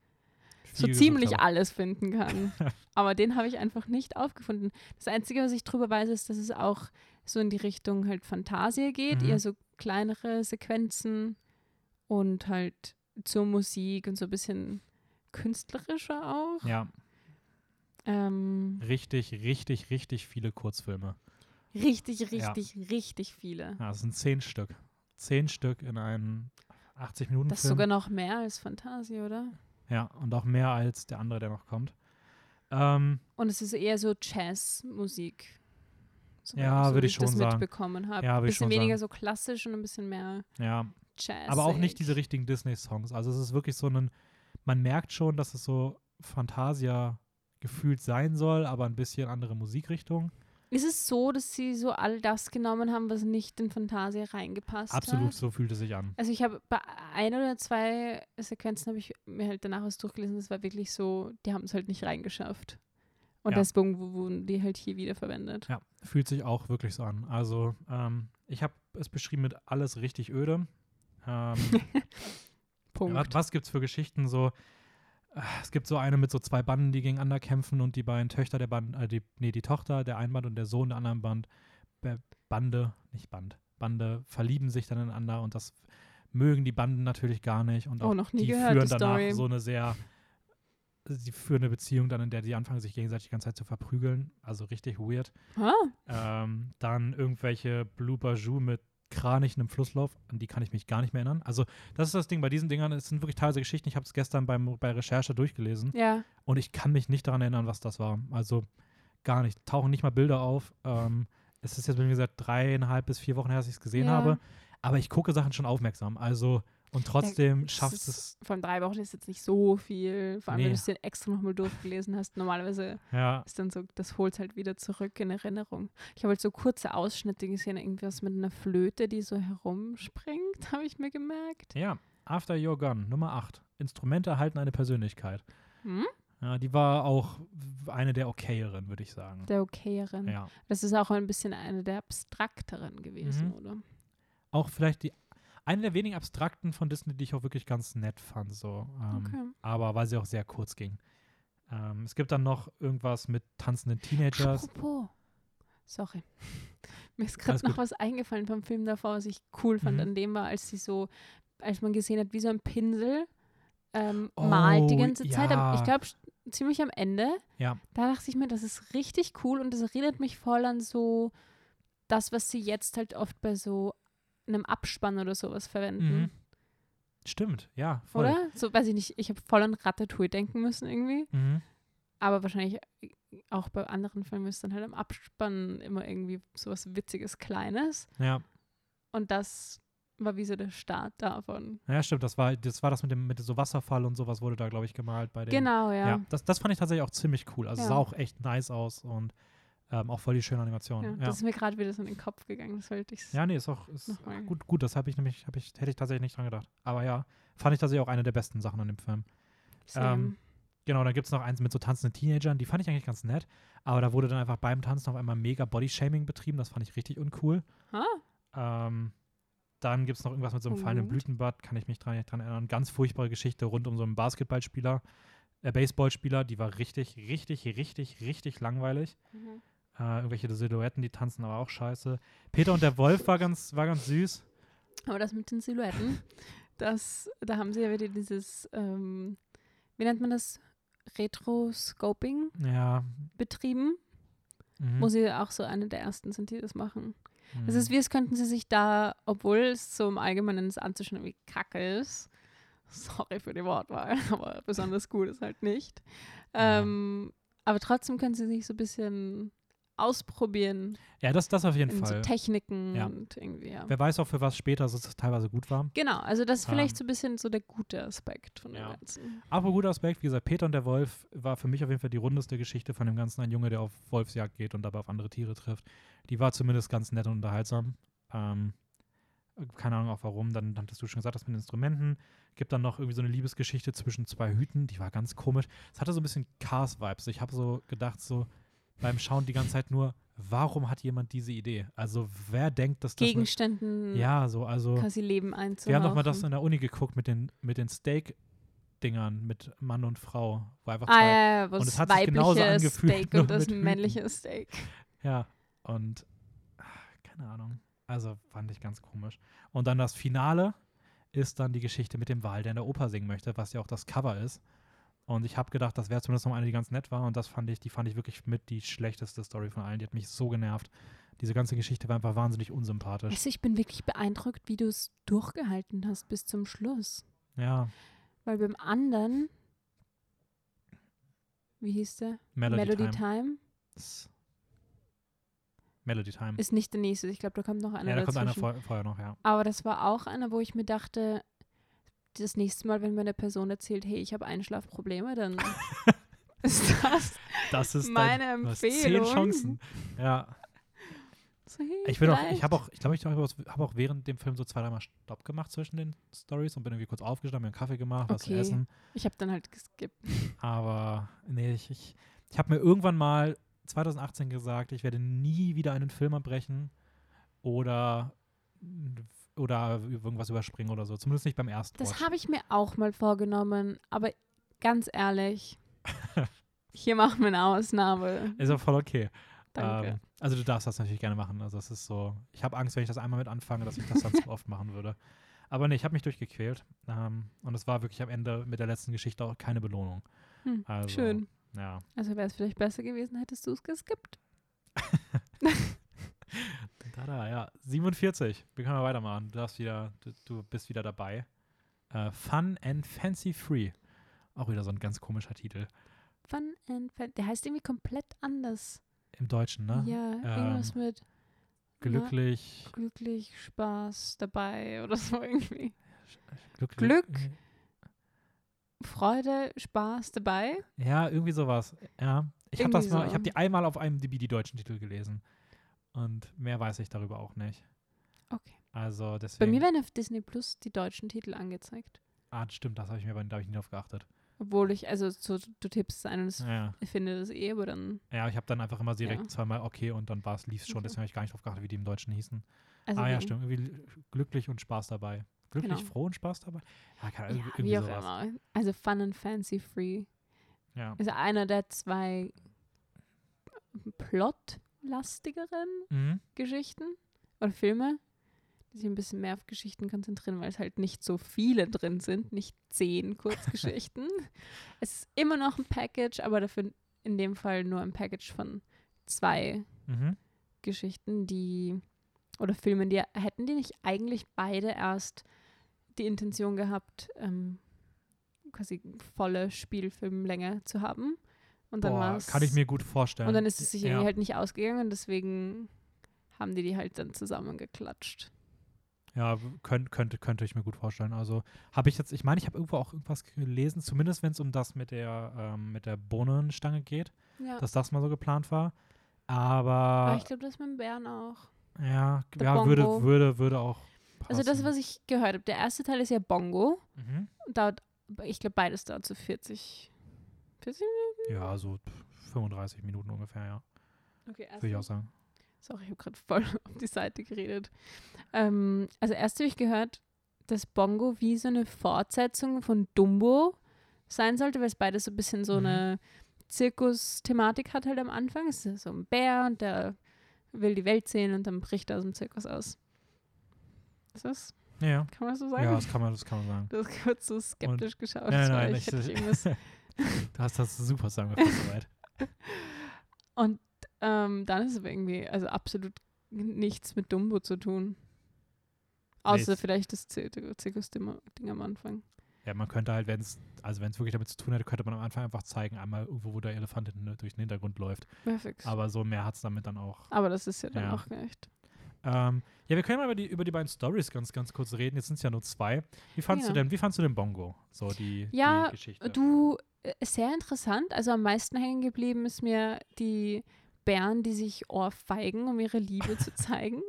so ziemlich habe. alles finden kann. aber den habe ich einfach nicht aufgefunden. Das Einzige, was ich drüber weiß, ist, dass es auch so in die Richtung halt Fantasie geht, Mhm. eher so kleinere Sequenzen und halt zur Musik und so ein bisschen künstlerischer auch. Ja, Ähm, richtig, richtig, richtig viele Kurzfilme. richtig, richtig, richtig viele. Ja, es sind zehn Stück. Zehn Stück in einem 80-Minuten-Film. Das ist sogar noch mehr als Fantasie, oder? Ja, und auch mehr als der andere, der noch kommt. Ähm, Und es ist eher so Jazzmusik. So, Ja, so würde ich schon das sagen. mitbekommen habe. Ja, ein ich bisschen weniger sagen. so klassisch und ein bisschen mehr ja, Jazz. aber auch nicht diese richtigen Disney-Songs. Also es ist wirklich so ein, man merkt schon, dass es so Fantasia gefühlt sein soll, aber ein bisschen andere Musikrichtung. Ist es so, dass sie so all das genommen haben, was nicht in Fantasia reingepasst Absolut, hat? so fühlt es sich an. Also ich habe bei ein oder zwei Sequenzen habe ich mir halt danach was durchgelesen, das war wirklich so, die haben es halt nicht reingeschafft. Und Ja. deswegen wu- wurden die halt hier wieder verwendet. Ja, fühlt sich auch wirklich so an. Also, ähm, ich habe es beschrieben mit alles richtig öde. Ähm, Punkt. was, was gibt es für Geschichten? So, äh, es gibt so eine mit so zwei Banden, die gegeneinander kämpfen und die beiden Töchter der Band, äh, die, nee, die Tochter der einen Band und der Sohn der anderen Band, Bande, nicht Band, Bande verlieben sich dann ineinander und das mögen die Banden natürlich gar nicht und Oh, auch noch nie die gehört, führen die danach Story. so eine sehr sie führen eine Beziehung dann, in der die anfangen, sich gegenseitig die ganze Zeit zu verprügeln. Also richtig weird. Ah, Ähm, dann irgendwelche Blue Bajou mit Kranich in einem Flusslauf, an die kann ich mich gar nicht mehr erinnern. Also, das ist das Ding bei diesen Dingern, es sind wirklich teilweise Geschichten. Ich habe es gestern beim, bei Recherche durchgelesen ja. und ich kann mich nicht daran erinnern, was das war. Also gar nicht. Tauchen nicht mal Bilder auf. Ähm, es ist jetzt, wie gesagt, dreieinhalb bis vier Wochen her, dass ich es gesehen Ja. habe. Aber ich gucke Sachen schon aufmerksam. Also, und trotzdem Das schafft ist- es. Vor allem drei Wochen ist jetzt nicht so viel. Vor allem, Nee. wenn du es dir extra nochmal durchgelesen hast. Normalerweise Ja, ist dann so, das holt halt wieder zurück in Erinnerung. Ich habe halt so kurze Ausschnitte gesehen, irgendwas mit einer Flöte, die so herumspringt, habe ich mir gemerkt. ja. After You're Gone, Nummer 8. Instrumente erhalten eine Persönlichkeit. Hm? Ja, die war auch eine der okayeren, würde ich sagen. Der okayeren. Ja. Das ist auch ein bisschen eine der abstrakteren gewesen, Mhm. oder? Auch vielleicht die eine der wenigen abstrakten von Disney, die ich auch wirklich ganz nett fand. So. Ähm, Okay. Aber weil sie auch sehr kurz ging. Ähm, es gibt dann noch irgendwas mit tanzenden Teenagers. Apropos. Sorry. Mir ist gerade noch gut. was eingefallen vom Film davor, was ich cool fand Mhm. an dem war, als sie so, als man gesehen hat, wie so ein Pinsel ähm, malt die Oh, ganze Zeit. Ja. Ich glaube, ziemlich am Ende. Ja. Da dachte ich mir, das ist richtig cool und das erinnert mich voll an so das, was sie jetzt halt oft bei so einem Abspann oder sowas verwenden. Mhm. Stimmt, ja, voll. Oder? So, weiß ich nicht, ich habe voll an Ratatouille denken müssen irgendwie. Mhm. Aber wahrscheinlich auch bei anderen Filmen ist dann halt am Abspann immer irgendwie sowas Witziges, Kleines. Ja, Und das war wie so der Start davon. Ja, stimmt, das war das, war das mit dem mit so Wasserfall und sowas wurde da, glaube ich, gemalt bei dem. Genau, ja. Ja, das, das fand ich tatsächlich auch ziemlich cool. Also Ja. sah auch echt nice aus und ähm, auch voll die schöne Animation. Ja, Ja, Das ist mir gerade wieder so in den Kopf gegangen. Das wollte ich. ja nee, ist auch ist gut, gut, das habe ich nämlich, hab ich, hätte ich tatsächlich nicht dran gedacht. Aber ja, fand ich tatsächlich auch eine der besten Sachen an dem Film. ähm, Genau, dann gibt es noch eins mit so tanzenden Teenagern, die fand ich eigentlich ganz nett, aber da wurde dann einfach beim Tanzen auf einmal mega Bodyshaming betrieben, das fand ich richtig uncool. ah, Ähm, dann gibt es noch irgendwas mit so einem fallenden. Blütenbad, kann ich mich dran, dran erinnern. Ganz furchtbare Geschichte rund um so einen Basketballspieler, äh, Baseballspieler, die war richtig, richtig, richtig, richtig langweilig. mhm. Äh, irgendwelche Silhouetten, die tanzen aber auch scheiße. Peter und der Wolf war ganz, war ganz süß. Aber das mit den Silhouetten, das, da haben sie ja wieder dieses, ähm, wie nennt man das? Retroscoping Ja. betrieben, Mhm. wo sie auch so eine der ersten sind, die das machen. mhm. Es ist wie, als könnten sie sich da, obwohl es so im Allgemeinen das anzuschauen wie kacke ist, sorry für die Wortwahl, aber besonders gut ist halt nicht. Ja. Ähm, aber trotzdem können sie sich so ein bisschen ausprobieren ja, das, das auf jeden in so Fall. Techniken Ja. und irgendwie, ja. Wer weiß auch, für was später es teilweise gut war. Genau, also das ist vielleicht Ähm, so ein bisschen so der gute Aspekt von ja. dem Ganzen. Aber guter Aspekt, wie gesagt, Peter und der Wolf war für mich auf jeden Fall die rundeste Geschichte von dem Ganzen. Ein Junge, der auf Wolfsjagd geht und dabei auf andere Tiere trifft. Die war zumindest ganz nett und unterhaltsam. Ähm, keine Ahnung auch warum. Dann hattest du schon gesagt, das mit den Instrumenten. Gibt dann noch irgendwie so eine Liebesgeschichte zwischen zwei Hüten. Die war ganz komisch. Es hatte so ein bisschen Cars-Vibes. Ich habe so gedacht, so beim Schauen die ganze Zeit nur, warum hat jemand diese Idee? Also wer denkt, dass das... Gegenständen ja, so, also... quasi Leben einzuhauchen. Wir haben doch mal das in der Uni geguckt mit den, mit den Steak-Dingern mit Mann und Frau. Wo einfach zwei, Ah, ja, ja, und das es hat sich genauso angefühlt, Steak und das mit männliche Steak. Ja, und keine Ahnung. Also fand ich ganz komisch. Und dann das Finale ist dann die Geschichte mit dem Wal, der in der Oper singen möchte, was ja auch das Cover ist. Und ich habe gedacht, das wäre zumindest noch eine, die ganz nett war. Und das fand ich, die fand ich wirklich mit die schlechteste Story von allen. Die hat mich so genervt. Diese ganze Geschichte war einfach wahnsinnig unsympathisch. Also ich bin wirklich beeindruckt, wie du es durchgehalten hast bis zum Schluss. Ja, Weil beim anderen, wie hieß der? Melody, Time. Time. S- Melody Time. Ist nicht der nächste. Ich glaube, da kommt noch einer ja, da kommt einer dazwischen. vor, vorher noch, ja. Aber das war auch einer, wo ich mir dachte, das nächste Mal, wenn mir eine Person erzählt, hey, ich habe Einschlafprobleme, dann ist das Das ist meine dein, Empfehlung. Zehn Chancen. Ja. so, hey, Ich bin auch, ich habe auch, ich glaube, ich habe auch während dem Film so zwei, dreimal Stopp gemacht zwischen den Stories und bin irgendwie kurz aufgestanden, mir einen Kaffee gemacht, was zu Okay. essen. Ich habe dann halt geskippt. Aber nee, ich, ich, ich habe mir irgendwann mal 2018 gesagt, ich werde nie wieder einen Film abbrechen oder, oder irgendwas überspringen oder so. Zumindest nicht beim ersten Das habe ich mir auch mal vorgenommen, aber ganz ehrlich, hier machen wir eine Ausnahme. Ist auch voll okay. Danke. Ähm, also du darfst das natürlich gerne machen. Also es ist so, ich habe Angst, wenn ich das einmal mit anfange, dass ich das dann zu oft machen würde. Aber nee, ich habe mich durchgequält. Ähm, und es war wirklich am Ende mit der letzten Geschichte auch keine Belohnung. Hm, Also, Schön. Ja. Also wäre es vielleicht besser gewesen, hättest du es geskippt. Tada, ja. 47. Wir können mal weitermachen. Du darfst wieder, du, du bist wieder dabei. Äh, Fun and Fancy Free. Auch wieder so ein ganz komischer Titel. Fun and Fan. Der heißt irgendwie komplett anders. Im Deutschen, ne? Ja, irgendwas mit Glücklich. na, glücklich, Spaß dabei oder so irgendwie. Glück, Glück. Freude, Spaß dabei. Ja, irgendwie sowas. Ja. Ich habe das Irgendwie mal, ich so. habe die einmal auf einem DB die deutschen Titel gelesen. Und mehr weiß ich darüber auch nicht. Okay. Also Bei deswegen. mir werden auf Disney Plus die deutschen Titel angezeigt. ah, stimmt, das habe ich mir aber da habe ich nie drauf geachtet. Obwohl ich, also so, du tippst es ein und es- Ja, ich finde das eh, aber dann. ja ich habe dann einfach immer direkt Ja. zweimal okay und dann war es lief schon, Okay. deswegen habe ich gar nicht drauf geachtet, wie die im Deutschen hießen. Also ah ja, stimmt, irgendwie glücklich und Spaß dabei. Glücklich, Genau. froh und Spaß dabei? Ja, Ahnung, Ja, irgendwie wie auch sowas. immer. Also Fun and Fancy Free Ja. ist einer der zwei plotlastigeren Mhm. Geschichten oder Filme, die sich ein bisschen mehr auf Geschichten konzentrieren, weil es halt nicht so viele drin sind, nicht zehn Kurzgeschichten. es ist immer noch ein Package, aber dafür in dem Fall nur ein Package von zwei Mhm. Geschichten, die oder Filmen, die hätten die nicht eigentlich beide erst die Intention gehabt, ähm, quasi volle Spielfilmlänge zu haben. Und dann Boah, kann ich mir gut vorstellen. und dann ist es sich ja. irgendwie halt nicht ausgegangen und deswegen haben die die halt dann zusammengeklatscht. Ja, könnt, könnte, könnte ich mir gut vorstellen. Also habe ich jetzt, ich meine, ich habe irgendwo auch irgendwas gelesen, zumindest wenn es um das mit der, ähm, mit der Bohnenstange geht, Ja. dass das mal so geplant war. Aber Aber ich glaube, das mit dem Bären auch. ja, der ja würde, Bongo. würde, würde auch. Also das, passen. was ich gehört habe, der erste Teil ist ja Bongo. Mhm. Dauert, ich glaube, beides dauert so 40. 40 Ja, so 35 Minuten ungefähr, ja. Okay, Würde ich auch sagen. Sorry, ich habe gerade voll auf die Seite geredet. Ähm, also erst habe ich gehört, dass Bongo wie so eine Fortsetzung von Dumbo sein sollte, weil es beides so ein bisschen so Mhm. eine Zirkus-Thematik hat halt am Anfang. Es ist so ein Bär und der will die Welt sehen und dann bricht er aus dem Zirkus aus. Ist das? Ja. Kann man das so sagen? Ja, das kann man, das kann man sagen. Du hast kurz so skeptisch geschaut. Nein, nein, ich ich- hätte irgendwas Du hast das super zusammengefasst soweit. Und ähm, dann ist es aber irgendwie, also absolut nichts mit Dumbo zu tun. Außer es- vielleicht das Zir- Zirkus-Ding am Anfang. Ja, man könnte halt, wenn es, also wenn es wirklich damit zu tun hätte, könnte man am Anfang einfach zeigen, einmal irgendwo, wo der Elefant hinten durch den Hintergrund läuft. Perfekt. Aber so mehr hat es damit dann auch. Aber das ist ja dann Ja. auch echt. Ähm, ja, wir können mal über die, über die beiden Stories ganz, ganz kurz reden. Jetzt sind es ja nur zwei. Wie fandst Ja. du denn, wie fandst du den Bongo? So die, Ja, die Geschichte. Du, sehr interessant. Also am meisten hängen geblieben ist mir die Bären, die sich ohrfeigen, um ihre Liebe zu zeigen.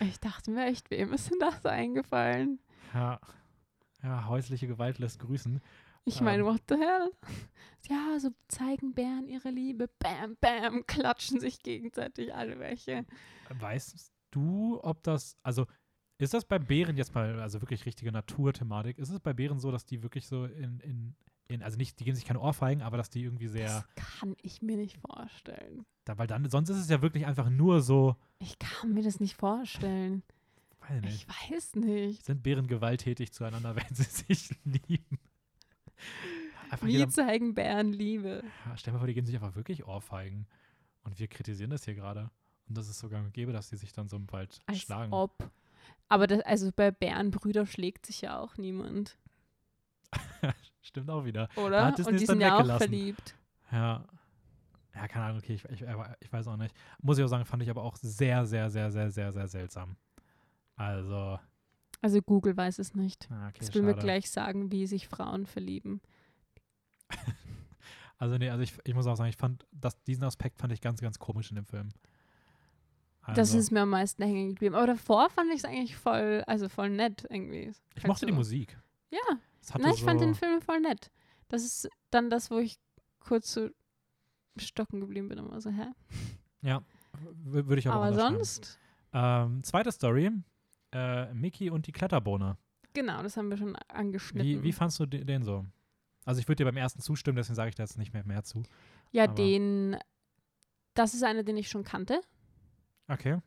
Ich dachte mir echt, wem ist denn das eingefallen? Ja. ja, häusliche Gewalt lässt grüßen. Ich meine, Ähm. what the hell? Ja, so zeigen Bären ihre Liebe. Bam, bam, klatschen sich gegenseitig alle welche. Weißt du, ob das, also ist das bei Bären jetzt mal, also wirklich richtige Naturthematik, ist es bei Bären so, dass die wirklich so in, in, in also nicht, die geben sich keine Ohrfeigen, aber dass die irgendwie sehr, Das kann ich mir nicht vorstellen. da, weil dann, sonst ist es ja wirklich einfach nur so, Ich kann mir das nicht vorstellen. weiß nicht, Ich weiß nicht. sind Bären gewalttätig zueinander, wenn sie sich lieben? Einfach Wie zeigen Bären Liebe? ja, stell dir mal vor, die geben sich einfach wirklich Ohrfeigen. Und wir kritisieren das hier gerade. Und das ist sogar gäbe, dass die sich dann so im Wald Als schlagen. ob. Aber das, also bei Bärenbrüder schlägt sich ja auch niemand, Stimmt auch wieder. oder? hat Disney Und die sind ja auch verliebt. Ja. Ja, keine Ahnung, okay, ich, ich, ich weiß auch nicht. Muss ich auch sagen, fand ich aber auch sehr, sehr, sehr, sehr, sehr, sehr seltsam. Also, Also Google weiß es nicht. ah, okay, Das will mir gleich sagen, wie sich Frauen verlieben. Also, nee, also ich, ich muss auch sagen, ich fand, das, diesen Aspekt fand ich ganz, ganz komisch in dem Film. Also, Das ist mir am meisten hängen geblieben. Aber davor fand ich es eigentlich voll, also voll nett irgendwie. ich mochte die so. Musik. Ja, Nein, ich so, fand den Film voll nett. Das ist dann das, wo ich kurz so stocken geblieben bin. Immer so, hä? Ja, würde ich aber, Aber sonst, Ähm, zweite Story, äh, Mickey und die Kletterbohne. genau, das haben wir schon angeschnitten. Wie, wie fandst du den, den so? Also ich würde dir beim ersten zustimmen, deswegen sage ich da jetzt nicht mehr, mehr zu. ja, aber- den, das ist einer, den ich schon kannte. Okay.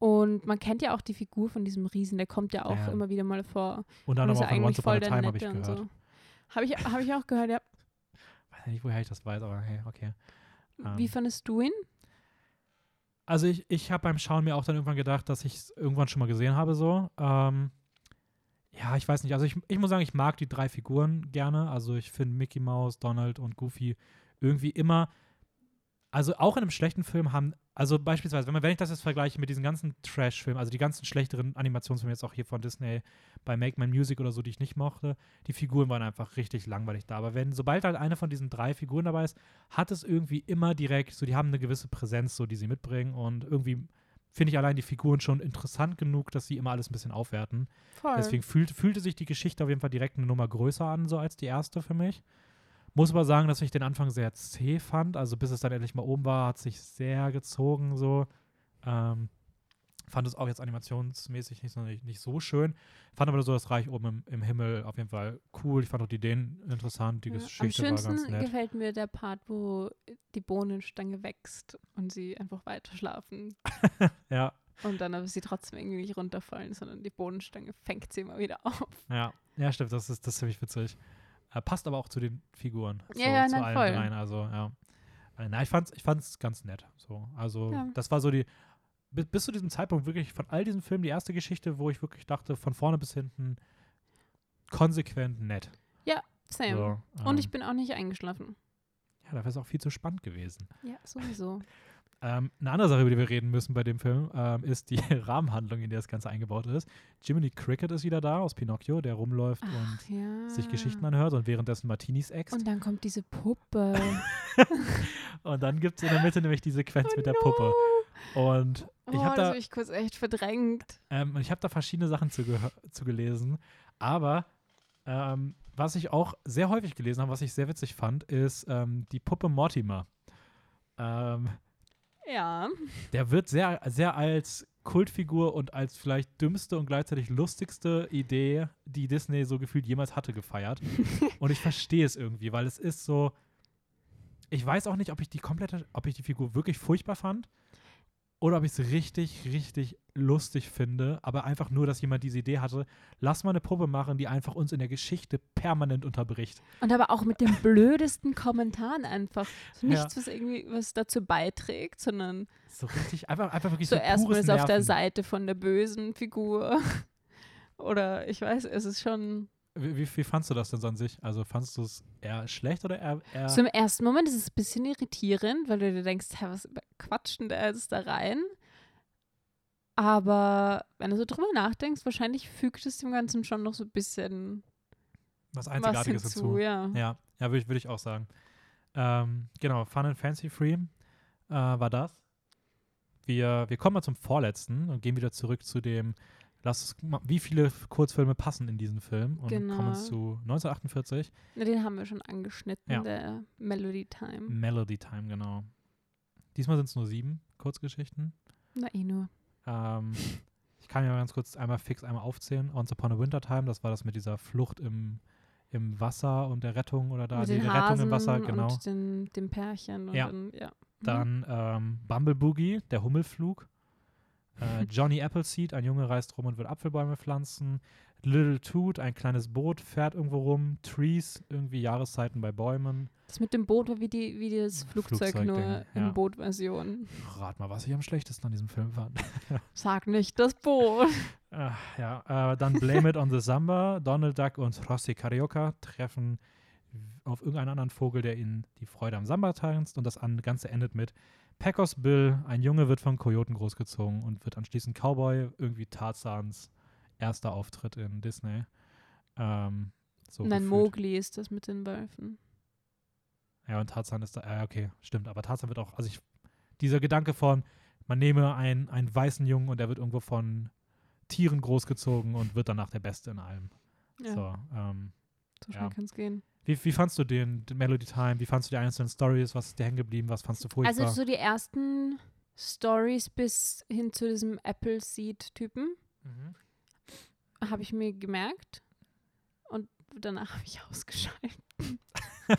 Und man kennt ja auch die Figur von diesem Riesen, der kommt ja auch Ja. immer wieder mal vor. Und dann nochmal ja von Once Upon a voll der Time habe ich gehört. so. Habe ich, hab ich auch gehört, ja. Weiß nicht, woher ich das weiß, aber hey, okay. Wie Ähm. fandest du ihn? Also ich, ich habe beim Schauen mir auch dann irgendwann gedacht, dass ich es irgendwann schon mal gesehen habe so. Ähm, ja, ich weiß nicht. Also ich, ich muss sagen, ich mag die drei Figuren gerne. Also ich finde Mickey Mouse, Donald und Goofy irgendwie immer, also auch in einem schlechten Film haben, also beispielsweise, wenn, man, wenn ich das jetzt vergleiche mit diesen ganzen Trash-Filmen, also die ganzen schlechteren Animationsfilme jetzt auch hier von Disney bei Make My Music oder so, die ich nicht mochte, die Figuren waren einfach richtig langweilig da. Aber wenn, sobald halt eine von diesen drei Figuren dabei ist, hat es irgendwie immer direkt, so die haben eine gewisse Präsenz, so die sie mitbringen und irgendwie finde ich allein die Figuren schon interessant genug, dass sie immer alles ein bisschen aufwerten. Voll. Deswegen fühlt, fühlte sich die Geschichte auf jeden Fall direkt eine Nummer größer an, so als die erste für mich. Muss aber sagen, dass ich den Anfang sehr zäh fand. Also bis es dann endlich mal oben war, hat sich sehr gezogen so. Ähm, fand es auch jetzt animationsmäßig nicht so, nicht, nicht so schön. Fand aber so das Reich oben im, im Himmel auf jeden Fall cool. Ich fand auch die Ideen interessant. Die Ja, Am Geschichte war schönsten ganz nett. gefällt mir der Part, wo die Bohnenstange wächst und sie einfach weiter schlafen. Ja, Und dann aber sie trotzdem irgendwie nicht runterfallen, sondern die Bohnenstange fängt sie immer wieder auf. ja, ja, stimmt. Das ist, das ist ziemlich witzig. Äh, passt aber auch zu den Figuren. Ja, zu, ja, zu nein, allen voll. dreien. Also, ja. Äh, na, ich fand's, ich fand's ganz nett. So. Also, Ja. das war so die, bis, bis zu diesem Zeitpunkt wirklich von all diesen Filmen die erste Geschichte, wo ich wirklich dachte, von vorne bis hinten konsequent nett. Same. So, Und ähm, ich bin auch nicht eingeschlafen. Ja, da wäre es auch viel zu spannend gewesen. Ja, sowieso. Ähm, eine andere Sache, über die wir reden müssen bei dem Film, ähm, ist die Rahmenhandlung, in der das Ganze eingebaut ist. Jiminy Cricket ist wieder da aus Pinocchio, der rumläuft Ach, und ja. sich Geschichten anhört und währenddessen Martinis äxt. Und dann kommt diese Puppe. Und dann gibt es in der Mitte nämlich die Sequenz Oh mit der no. Puppe. Und ich habe das da, habe ich kurz echt verdrängt. ähm, ich hab da verschiedene Sachen zu, zu gelesen. Aber ähm, was ich auch sehr häufig gelesen habe, was ich sehr witzig fand, ist ähm, die Puppe Mortimer. Ja. der wird sehr, sehr als Kultfigur und als vielleicht dümmste und gleichzeitig lustigste Idee, die Disney so gefühlt jemals hatte, gefeiert. und ich verstehe es irgendwie, weil es ist so. Ich weiß auch nicht, ob ich die komplette, ob ich die Figur wirklich furchtbar fand oder ob ich es richtig, richtig lustig finde, aber einfach nur, dass jemand diese Idee hatte, lass mal eine Puppe machen, die einfach uns in der Geschichte permanent unterbricht. Und aber auch mit den blödesten Kommentaren einfach. So Ja. nichts, was irgendwie was dazu beiträgt, sondern So richtig, einfach, einfach wirklich so so, erstmal ist auf der. Seite von der bösen Figur. Oder ich weiß, es ist schon. Wie, wie, wie fandst du das denn so an sich? Also fandst du es eher schlecht oder eher, eher So im ersten Moment ist es ein bisschen irritierend, weil du dir denkst, hä, was quatscht denn der jetzt da rein? Aber wenn du so drüber nachdenkst, wahrscheinlich fügt es dem Ganzen schon noch so ein bisschen was was Einzigartiges hinzu, dazu? ja. Ja, ja würde ich, würd ich auch sagen. Ähm, genau, Fun and Fancy Free äh, war das. Wir, wir kommen mal zum vorletzten und gehen wieder zurück zu dem, lass uns mal, wie viele Kurzfilme passen in diesen Film und Genau. kommen zu 1948, Na, den haben wir schon angeschnitten, Ja. der Melody Time. Melody Time, genau. Diesmal sind es nur sieben Kurzgeschichten. Na eh nur. Ähm, ich kann ja ganz kurz einmal fix einmal aufzählen. Once Upon a Winter Time, das war das mit dieser Flucht im, im Wasser und der Rettung oder da, Mit die Rettung Hasen im Wasser, genau. und den, dem Pärchen und Ja. dann, ja. Mhm. Dann ähm, Bumble Boogie, der Hummelflug. Äh, Johnny Appleseed, ein Junge reist rum und will Apfelbäume pflanzen. Little Toot, ein kleines Boot, fährt irgendwo rum. Trees, irgendwie Jahreszeiten bei Bäumen. Das mit dem Boot war wie, die, wie das Flugzeug, Flugzeugding, nur ja. in Bootversion. Rat mal, was ich am schlechtesten an diesem Film fand. Sag nicht das Boot. Ah, ja, äh, dann Blame It on the Samba. Donald Duck und Rossi Carioca treffen auf irgendeinen anderen Vogel, der ihnen die Freude am Samba tanzt. Und das an- Ganze endet mit Packers Bill. Ein Junge wird von Kojoten großgezogen und wird anschließend Cowboy. Irgendwie Tarzans erster Auftritt in Disney. Ähm, so Nein, gefühlt. Mowgli ist das mit den Wölfen. Ja, und Tarzan ist da, ja, okay, stimmt. Aber Tarzan wird auch, also ich, dieser Gedanke von, man nehme einen, einen weißen Jungen und der wird irgendwo von Tieren großgezogen und wird danach der Beste in allem. Ja, so, So, ähm, schnell ja. kann es gehen. Wie, wie fandst du den, den Melody Time? Wie fandst du die einzelnen Stories? Was ist dir hängen geblieben? Was fandst du furchtbar? Also so die ersten Stories bis hin zu diesem Appleseed-Typen mhm. habe ich mir gemerkt. Und danach habe ich ausgeschaltet.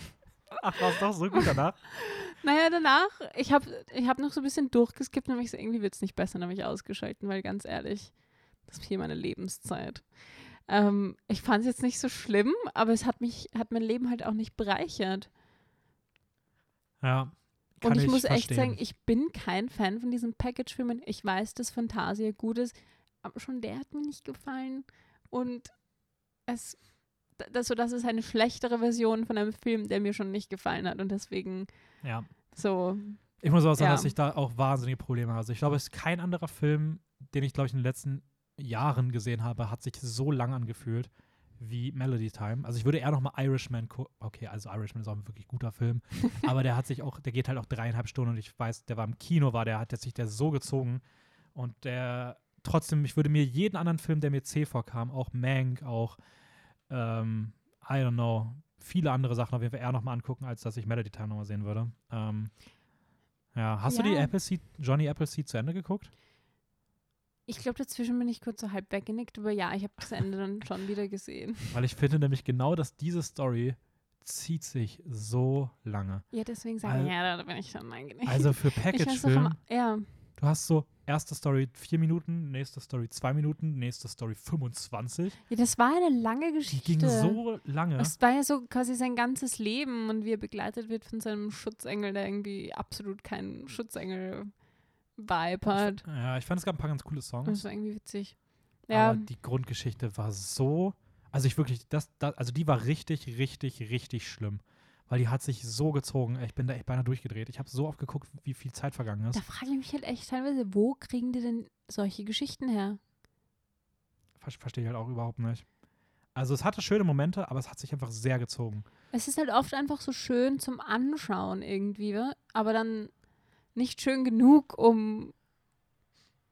Ach, war es doch so gut danach? Naja, danach, ich habe ich hab noch so ein bisschen durchgeskippt und hab ich so, irgendwie wird es nicht besser, dann habe ich ausgeschalten, weil ganz ehrlich, das ist hier meine Lebenszeit. Ähm, ich fand es jetzt nicht so schlimm, aber es hat mich, hat mein Leben halt auch nicht bereichert. Ja. Kann und ich, muss echt verstehen. sagen, ich bin kein Fan von diesen Package-Filmen. Ich weiß, dass Fantasia gut ist, aber schon der hat mir nicht gefallen. Und es, das, so, das ist eine schlechtere Version von einem Film, der mir schon nicht gefallen hat. Und deswegen Ja. so, Ich muss auch sagen, Ja. dass ich da auch wahnsinnige Probleme habe. Also ich glaube, es ist kein anderer Film, den ich, glaube ich, in den letzten Jahren gesehen habe, hat sich so lang angefühlt wie Melody Time. Also ich würde eher noch mal Irishman gucken. Okay, also Irishman ist auch ein wirklich guter Film. aber der hat sich auch, der geht halt auch dreieinhalb Stunden und ich weiß, der war im Kino, war der, hat sich der so gezogen. Und der trotzdem, ich würde mir jeden anderen Film, der mir C vorkam, auch Mank, auch ähm, I don't know, viele andere Sachen auf jeden Fall eher noch mal angucken, als dass ich Melody Time noch mal sehen würde. Ähm, ja, hast du die Ja. Appleseed, Johnny Appleseed zu Ende geguckt? Ich glaube, dazwischen bin ich kurz so halb weggenickt, aber ja, ich habe das Ende dann schon wieder gesehen. Weil ich finde nämlich genau, dass diese Story zieht sich so lange. Ja, deswegen sage ich, ja, da bin ich schon eingenickt. Also für Package-Film, ja, du hast so erste Story vier Minuten, nächste Story zwei Minuten, nächste Story 25. ja, das war eine lange Die Geschichte. ging so lange. Es war ja so quasi sein ganzes Leben und wie er begleitet wird von seinem Schutzengel, der irgendwie absolut keinen Schutzengel-Vibe hat. Ja, ich fand es gab ein paar ganz coole Das Songs. war irgendwie witzig. Ja, Aber die Grundgeschichte war so. Also ich wirklich, das, das, also die war richtig, richtig, richtig schlimm. weil die hat sich so gezogen. Ich bin da echt beinahe durchgedreht. Ich habe so oft geguckt, wie viel Zeit vergangen ist. Da frage ich mich halt echt teilweise, wo kriegen die denn solche Geschichten her? Ver Verstehe ich halt auch überhaupt nicht. Also es hatte schöne Momente, aber es hat sich einfach sehr gezogen. Es ist halt oft einfach so schön zum Anschauen irgendwie, aber dann nicht schön genug, um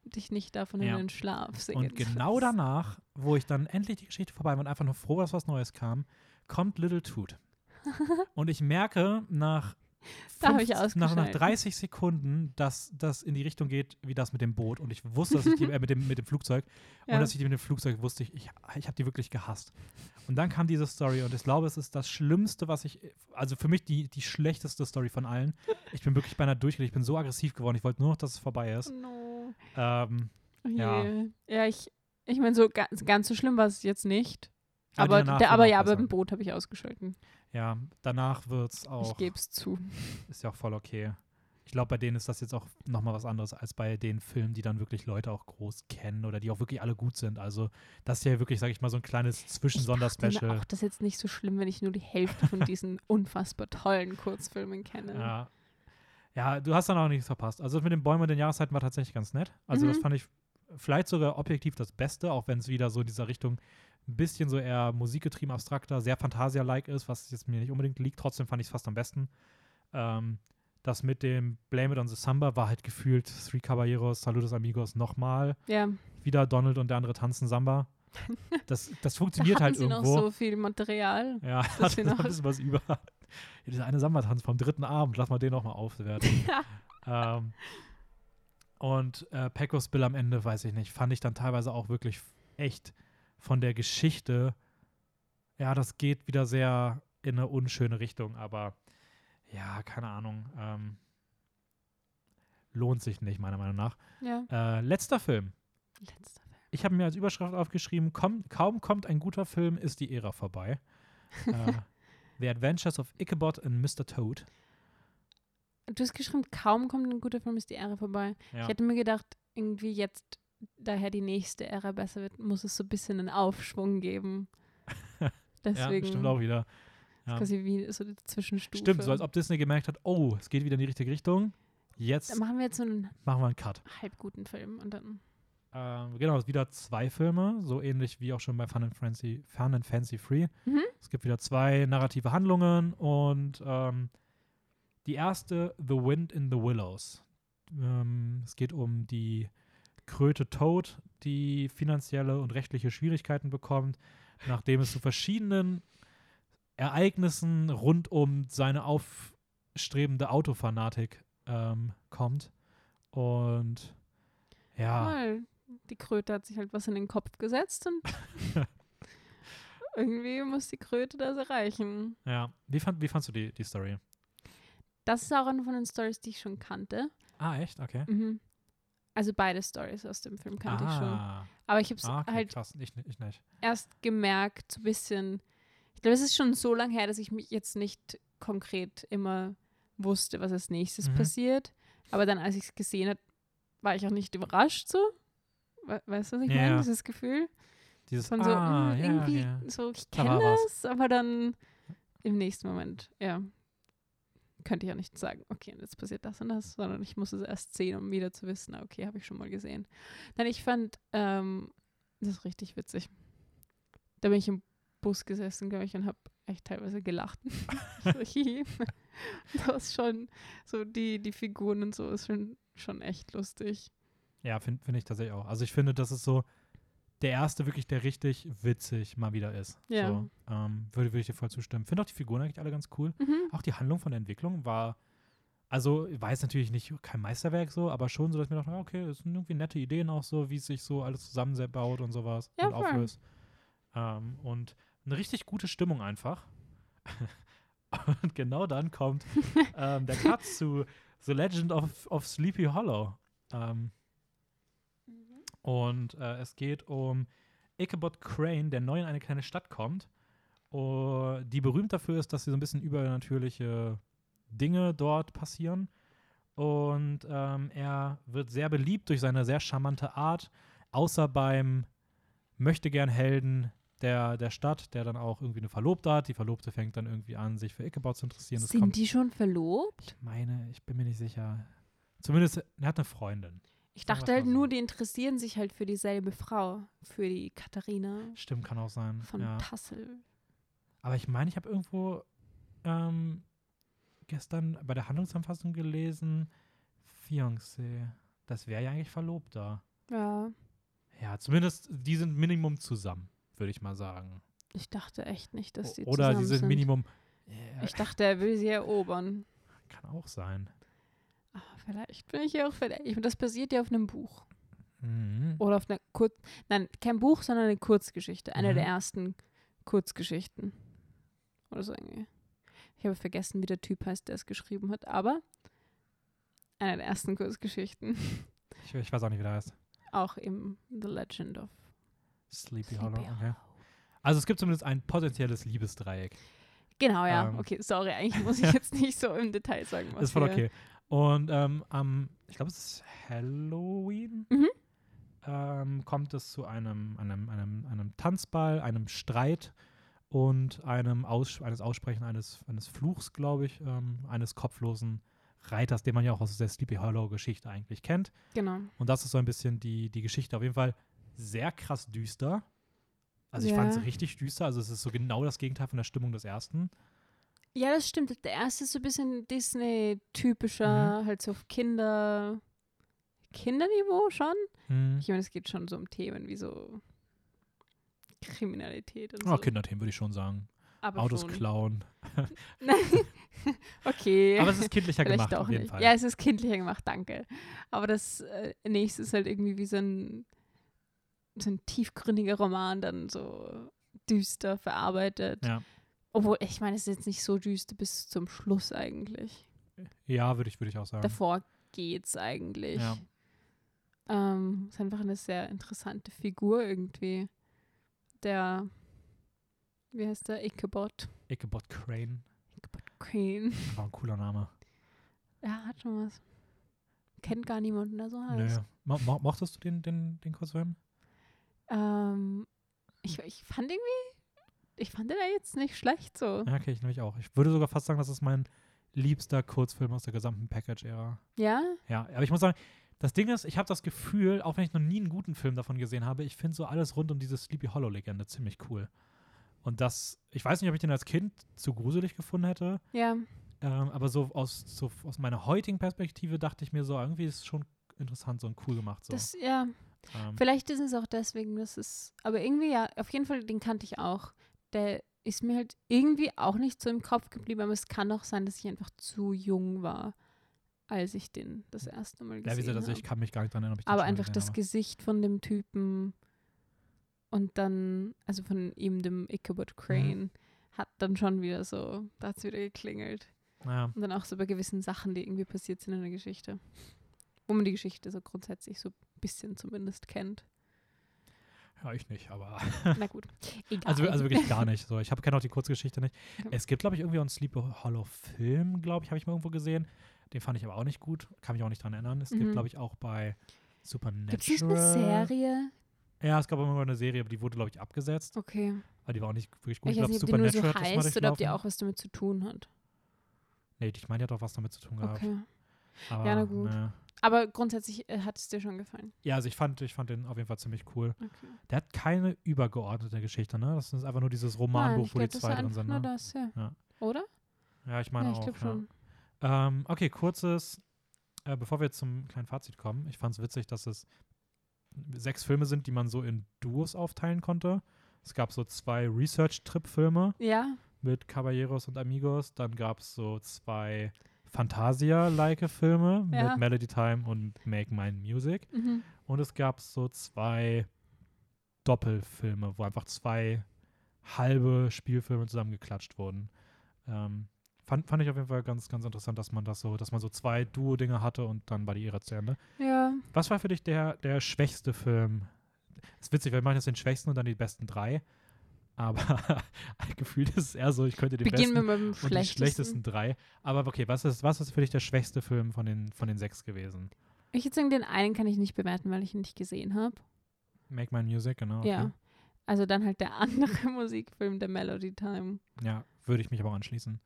dich nicht davon Ja. in den Schlaf singen Und genau lassen. danach, wo ich dann endlich die Geschichte vorbei war und einfach nur froh, war, dass was Neues kam, kommt Little Toot. und ich merke nach, Da hab ich 15 nach, nach ausgeschalten. 30 Sekunden, dass das in die Richtung geht, wie das mit dem Boot. Und ich wusste, dass ich die, äh, mit, dem, mit dem Flugzeug. Ja. Und dass ich die mit dem Flugzeug wusste, ich, ich, ich habe die wirklich gehasst. Und dann kam diese Story und ich glaube, es ist das Schlimmste, was ich, also für mich die, die schlechteste Story von allen. Ich bin wirklich beinahe durchgedreht, ich bin so aggressiv geworden, ich wollte nur noch, dass es vorbei ist. No. Ähm, Oh Ja. Ja, ich, ich meine, so ganz, ganz so schlimm war es jetzt nicht. Aber danach der, aber ja, aber im Boot habe ich ausgeschalten. Ja, danach wird es Ich auch, gebe es zu. ist ja auch voll okay. Ich glaube, bei denen ist das jetzt auch nochmal was anderes als bei den Filmen, die dann wirklich Leute auch groß kennen oder die auch wirklich alle gut sind. Also das ist ja wirklich, sage ich mal, so ein kleines Ich dachte Zwischensonderspecial. auch, das ist jetzt nicht so schlimm, wenn ich nur die Hälfte von diesen unfassbar tollen Kurzfilmen kenne. Ja. ja, du hast dann auch nichts verpasst. Also das mit den Bäumen und den Jahreszeiten war tatsächlich ganz nett. Also das Mhm. fand ich vielleicht sogar objektiv das Beste, auch wenn es wieder so in dieser Richtung ein bisschen so eher musikgetrieben, abstrakter, sehr Fantasia-like ist, was jetzt mir nicht unbedingt liegt. Trotzdem fand ich es fast am besten. Ähm, das mit dem Blame It on the Samba war halt gefühlt Three Caballeros, Saludos Amigos nochmal. Ja, Wieder Donald und der andere tanzen Samba. Das, das da funktioniert hatten halt sie irgendwo. noch so viel Material. Ja, Das sie noch ein bisschen was über. Dieser eine Samba-Tanz vom dritten Abend, lass mal den nochmal aufwerten. Ja. ähm, und äh, Pecos Bill am Ende, weiß ich nicht, fand ich dann teilweise auch wirklich echt von der Geschichte, ja, das geht wieder sehr in eine unschöne Richtung, aber ja, keine Ahnung. Ähm, lohnt sich nicht, meiner Meinung nach. Ja, Äh, letzter Film. letzter Film. Ich habe mir als Überschrift aufgeschrieben, komm, kaum kommt ein guter Film, ist die Ära vorbei. äh, The Adventures of Ichabod and Mr. Toad. Du hast geschrieben, kaum kommt ein guter Film, ist die Ära vorbei. Ja. Ich hätte mir gedacht, irgendwie jetzt, daher die nächste Ära besser wird, muss es so ein bisschen einen Aufschwung geben. ja, Deswegen stimmt auch wieder. ist Ja. quasi wie so die Zwischenstufe. Stimmt, so als ob Disney gemerkt hat, oh, es geht wieder in die richtige Richtung. Jetzt Dann machen wir jetzt so einen machen wir einen Cut. halb guten Film und dann. Ähm, genau, es wieder zwei Filme, so ähnlich wie auch schon bei Fun and Fancy, Fun and Fancy Free. Mhm. Es gibt wieder zwei narrative Handlungen und ähm, die erste, The Wind in the Willows. Ähm, es geht um die Kröte Toad, die finanzielle und rechtliche Schwierigkeiten bekommt, nachdem es zu verschiedenen Ereignissen rund um seine aufstrebende Autofanatik ähm, kommt. Und ja, Toll. Die Kröte hat sich halt was in den Kopf gesetzt und irgendwie muss die Kröte das erreichen. ja. Wie, fand, wie fandst du die, die Story? Das ist auch eine von den Stories, die ich schon kannte. Ah, echt? Okay. Mhm. Also beide Stories aus dem Film kannte ich schon. ah, Aber ich habe es ah, okay, halt krass. Ich, ich nicht. erst gemerkt, so ein bisschen. Ich glaube, es ist schon so lange her, dass ich mich jetzt nicht konkret immer wusste, was als nächstes Mhm. passiert. Aber dann, als ich es gesehen habe, war ich auch nicht überrascht so. We weißt du, was ich Ja, meine? Dieses Gefühl Dieses, von so, ah, mm, ja, irgendwie ja. so, ich Da kenne was. das, aber dann im nächsten Moment, ja, könnte ich ja nicht sagen, okay, jetzt passiert das und das, sondern ich muss es erst sehen, um wieder zu wissen, ah, okay, habe ich schon mal gesehen. Denn ich fand, ähm, das richtig witzig. Da bin ich im Bus gesessen, glaube ich, und habe echt teilweise gelacht. das ist schon, so die, die Figuren und so ist schon, schon echt lustig. Ja, finde find ich tatsächlich auch. Also ich finde, das ist so der erste wirklich, der richtig witzig mal wieder ist. Ja. So, ähm, würde, würde ich dir voll zustimmen. Finde auch die Figuren eigentlich alle ganz cool. Mhm. Auch die Handlung von der Entwicklung war, also ich weiß natürlich nicht kein Meisterwerk so, aber schon so, dass ich mir dachte, okay, das sind irgendwie nette Ideen auch so, wie sich so alles zusammenbaut und sowas Ja, und voll. auflöst. Ähm, und eine richtig gute Stimmung einfach. und genau dann kommt ähm, der Cut zu The Legend of, of Sleepy Hollow. Ähm, und äh, es geht um Ichabod Crane, der neu in eine kleine Stadt kommt, uh, die berühmt dafür ist, dass sie so ein bisschen übernatürliche Dinge dort passieren. Und ähm, er wird sehr beliebt durch seine sehr charmante Art, außer beim Möchtegern-Helden der, der Stadt, der dann auch irgendwie eine Verlobte hat. Die Verlobte fängt dann irgendwie an, sich für Ichabod zu interessieren. Das Sind kommt, die schon verlobt? ich meine, ich bin mir nicht sicher. Zumindest, er hat eine Freundin. Ich dachte halt so. nur, die interessieren sich halt für dieselbe Frau, für die Katharina Stimmt, kann auch sein. von ja. Tassel. Aber ich meine, ich habe irgendwo ähm, gestern bei der Handlungsanfassung gelesen, Fiancé. Das wäre ja eigentlich Verlobter. Ja, Ja, zumindest die sind Minimum zusammen, würde ich mal sagen. ich dachte echt nicht, dass die Oder zusammen sie sind Minimum. Ja, Ich dachte, er will sie erobern. kann auch sein. Vielleicht bin ich ja auch verdächtig. Und das basiert ja auf einem Buch. Mhm. Oder auf einer Kur Nein, kein Buch, sondern eine Kurzgeschichte. Eine Mhm. der ersten Kurzgeschichten. Oder so irgendwie. Ich habe vergessen, wie der Typ heißt, der es geschrieben hat, aber eine der ersten Kurzgeschichten. Ich, ich weiß auch nicht, wie der heißt. Auch im The Legend of Sleepy, Sleepy Hollow. Okay. Also es gibt zumindest ein potenzielles Liebesdreieck. Genau, ja. Ähm. okay, sorry, eigentlich muss ich jetzt nicht so im Detail sagen, was ist voll okay. Und ähm, am, ich glaube, es ist Halloween, Mhm. ähm, kommt es zu einem, einem, einem, einem Tanzball, einem Streit und einem Aus, eines Aussprechen eines, eines Fluchs, glaube ich, ähm, eines kopflosen Reiters, den man ja auch aus der Sleepy Hollow Geschichte eigentlich kennt. Genau. Und das ist so ein bisschen die, die Geschichte. Auf jeden Fall sehr krass düster. Also ich fand Ja. es richtig düster. Also es ist so genau das Gegenteil von der Stimmung des ersten. Ja, das stimmt. Der erste ist so ein bisschen Disney-typischer, Mhm. halt so auf Kinder. Kinderniveau schon. Hm. Ich meine, es geht schon so um Themen wie so Kriminalität und Oh, so. Kinderthemen würde ich schon sagen. Aber Autos schon. klauen. okay. Aber es ist kindlicher Vielleicht gemacht auch auf jeden nicht. Fall. Ja, es ist kindlicher gemacht, danke. Aber das äh, nächste ist halt irgendwie wie so ein, so ein tiefgründiger Roman, dann so düster verarbeitet. Ja. Obwohl, ich meine, es ist jetzt nicht so düster bis zum Schluss eigentlich. Ja, würde ich, würde ich auch sagen. Davor geht's eigentlich. Ja. Ähm, ist einfach eine sehr interessante Figur irgendwie. Der, wie heißt der? Ichabod. Ichabod Crane. Ichabod Crane. War ein cooler Name. Ja, hat schon was. Kennt gar niemanden, der so heißt. Mo mo mochtest du den, den, den Kurzfilm? Ähm, ich, ich fand irgendwie, ich fand den ja jetzt nicht schlecht so. Ja, okay, ich nämlich auch. Ich würde sogar fast sagen, das ist mein liebster Kurzfilm aus der gesamten Package-Ära. Ja? Ja, aber ich muss sagen, das Ding ist, ich habe das Gefühl, auch wenn ich noch nie einen guten Film davon gesehen habe, ich finde so alles rund um diese Sleepy Hollow-Legende ziemlich cool. Und das, ich weiß nicht, ob ich den als Kind zu gruselig gefunden hätte, Ja. ähm, aber so aus, so aus meiner heutigen Perspektive dachte ich mir so, irgendwie ist es schon interessant so und cool gemacht. So. Das, ja. ähm, Vielleicht ist es auch deswegen, dass es, aber irgendwie ja, auf jeden Fall, den kannte ich auch. Der ist mir halt irgendwie auch nicht so im Kopf geblieben, aber es kann auch sein, dass ich einfach zu jung war, als ich den das erste Mal ja, wie gesehen gesagt, also habe. ich kann mich gar nicht dran erinnern, ob ich Aber einfach gesehen das habe. Gesicht von dem Typen und dann, also von ihm, dem Ichabod Mhm. Crane, hat dann schon wieder so, da hat es wieder geklingelt. Ja, Und dann auch so bei gewissen Sachen, die irgendwie passiert sind in der Geschichte. Wo man die Geschichte so grundsätzlich so ein bisschen zumindest kennt. Ja, ich nicht, aber Na gut, egal. also, also wirklich gar nicht. So, ich kenne auch die Kurzgeschichte nicht. Okay. Es gibt, glaube ich, irgendwie auch einen Sleepy Hollow Film, glaube ich, habe ich mal irgendwo gesehen. Den fand ich aber auch nicht gut. Kann mich auch nicht dran erinnern. Es gibt, Mhm. glaube ich, auch bei Supernatural. Gibt es eine Serie? Ja, es gab immer eine Serie, aber die wurde, glaube ich, abgesetzt. Okay. Weil die war auch nicht wirklich gut. Ich Ich glaube, ob die nur so Supernatural heißt oder ob die auch was damit zu tun hat. Nee, ich meine, die hat auch was damit zu tun gehabt. Okay. Aber, Ja, na gut. ne. Aber grundsätzlich äh, hat es dir schon gefallen. Ja, also ich fand, ich fand den auf jeden Fall ziemlich cool. Okay. Der hat keine übergeordnete Geschichte, ne? Das ist einfach nur dieses Romanbuch, wo die glaub, zwei drin sind. nur Ne? das, ja. Ja. Oder? Ja, ich meine ja, ich auch. ja. schon. Ähm, okay, kurzes, äh, bevor wir zum kleinen Fazit kommen. Ich fand es witzig, dass es sechs Filme sind, die man so in Duos aufteilen konnte. Es gab so zwei Research-Trip-Filme Ja, mit Caballeros und Amigos. Dann gab es so zwei Fantasia-like Filme Ja. mit Melody Time und Make Mine Music. mhm. Und es gab so zwei Doppelfilme, wo einfach zwei halbe Spielfilme zusammengeklatscht wurden. Ähm, fand, fand ich auf jeden Fall ganz, ganz interessant, dass man das so, dass man so zwei Duo-Dinge hatte und dann war die Ära zu Ende. ja. Was war für dich der, der schwächste Film? ist witzig, weil wir machen jetzt den schwächsten und dann die besten drei. Aber gefühlt ist es eher so, ich könnte den Beginnen wir besten mit dem schlechtesten. schlechtesten drei. Aber okay, was ist, was ist für dich der schwächste Film von den, von den sechs gewesen? Ich würde sagen, den einen kann ich nicht bewerten, weil ich ihn nicht gesehen habe. Make My Music, genau. Okay. Ja. Also dann halt der andere Musikfilm, der Melody Time. Ja, würde ich mich aber anschließen.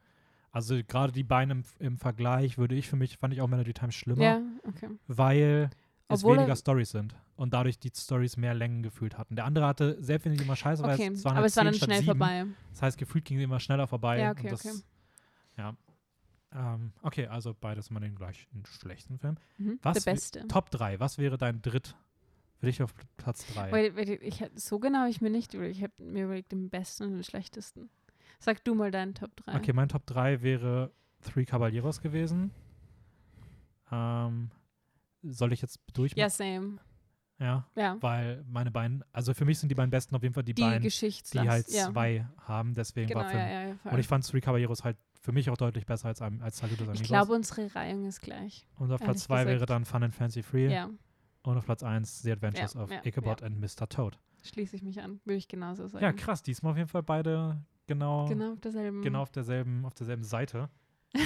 Also gerade die beiden im, im Vergleich würde ich für mich, fand ich auch Melody Time schlimmer, Ja, okay. weil es Obwohl er- weniger Stories sind und dadurch die Stories mehr Längen gefühlt hatten. Der andere hatte, selbst wenn die immer scheiße war, Okay, es waren aber halt es war 10 dann schnell 7. vorbei. Das heißt, gefühlt ging sie immer schneller vorbei. Ja, okay, das, okay. Ja. Ähm, okay, also beides immer den gleichen schlechten Film. Mhm. Was Der Beste. Top 3, was wäre dein dritt für dich auf Platz 3? Weil, weil ich, hätt- so genau habe ich mir nicht überlegt. Ich habe mir überlegt, den besten und den schlechtesten. Sag du mal deinen Top 3. Okay, mein Top 3 wäre Three Caballeros gewesen. Ähm, soll ich jetzt durchmachen? Ja, same. Ja, Ja. weil meine beiden, also für mich sind die beiden besten auf jeden Fall die, Die beiden, die halt ja. zwei haben. Deswegen Genau, war für ja. Und ich fand Three Caballeros halt für mich auch deutlich besser als, als Saludos Amigos. Ich glaube, unsere Reihung ist gleich. und auf Platz ehrlich 2 wäre dann Fun and Fancy Free. Ja, Und auf Platz 1 The Adventures of Ichabod and Mr. Toad. schließe ich mich an. Würde ich genauso sagen. Ja, krass. Diesmal auf jeden Fall beide genau, genau. Genau auf derselben. auf, derselben, auf derselben Seite.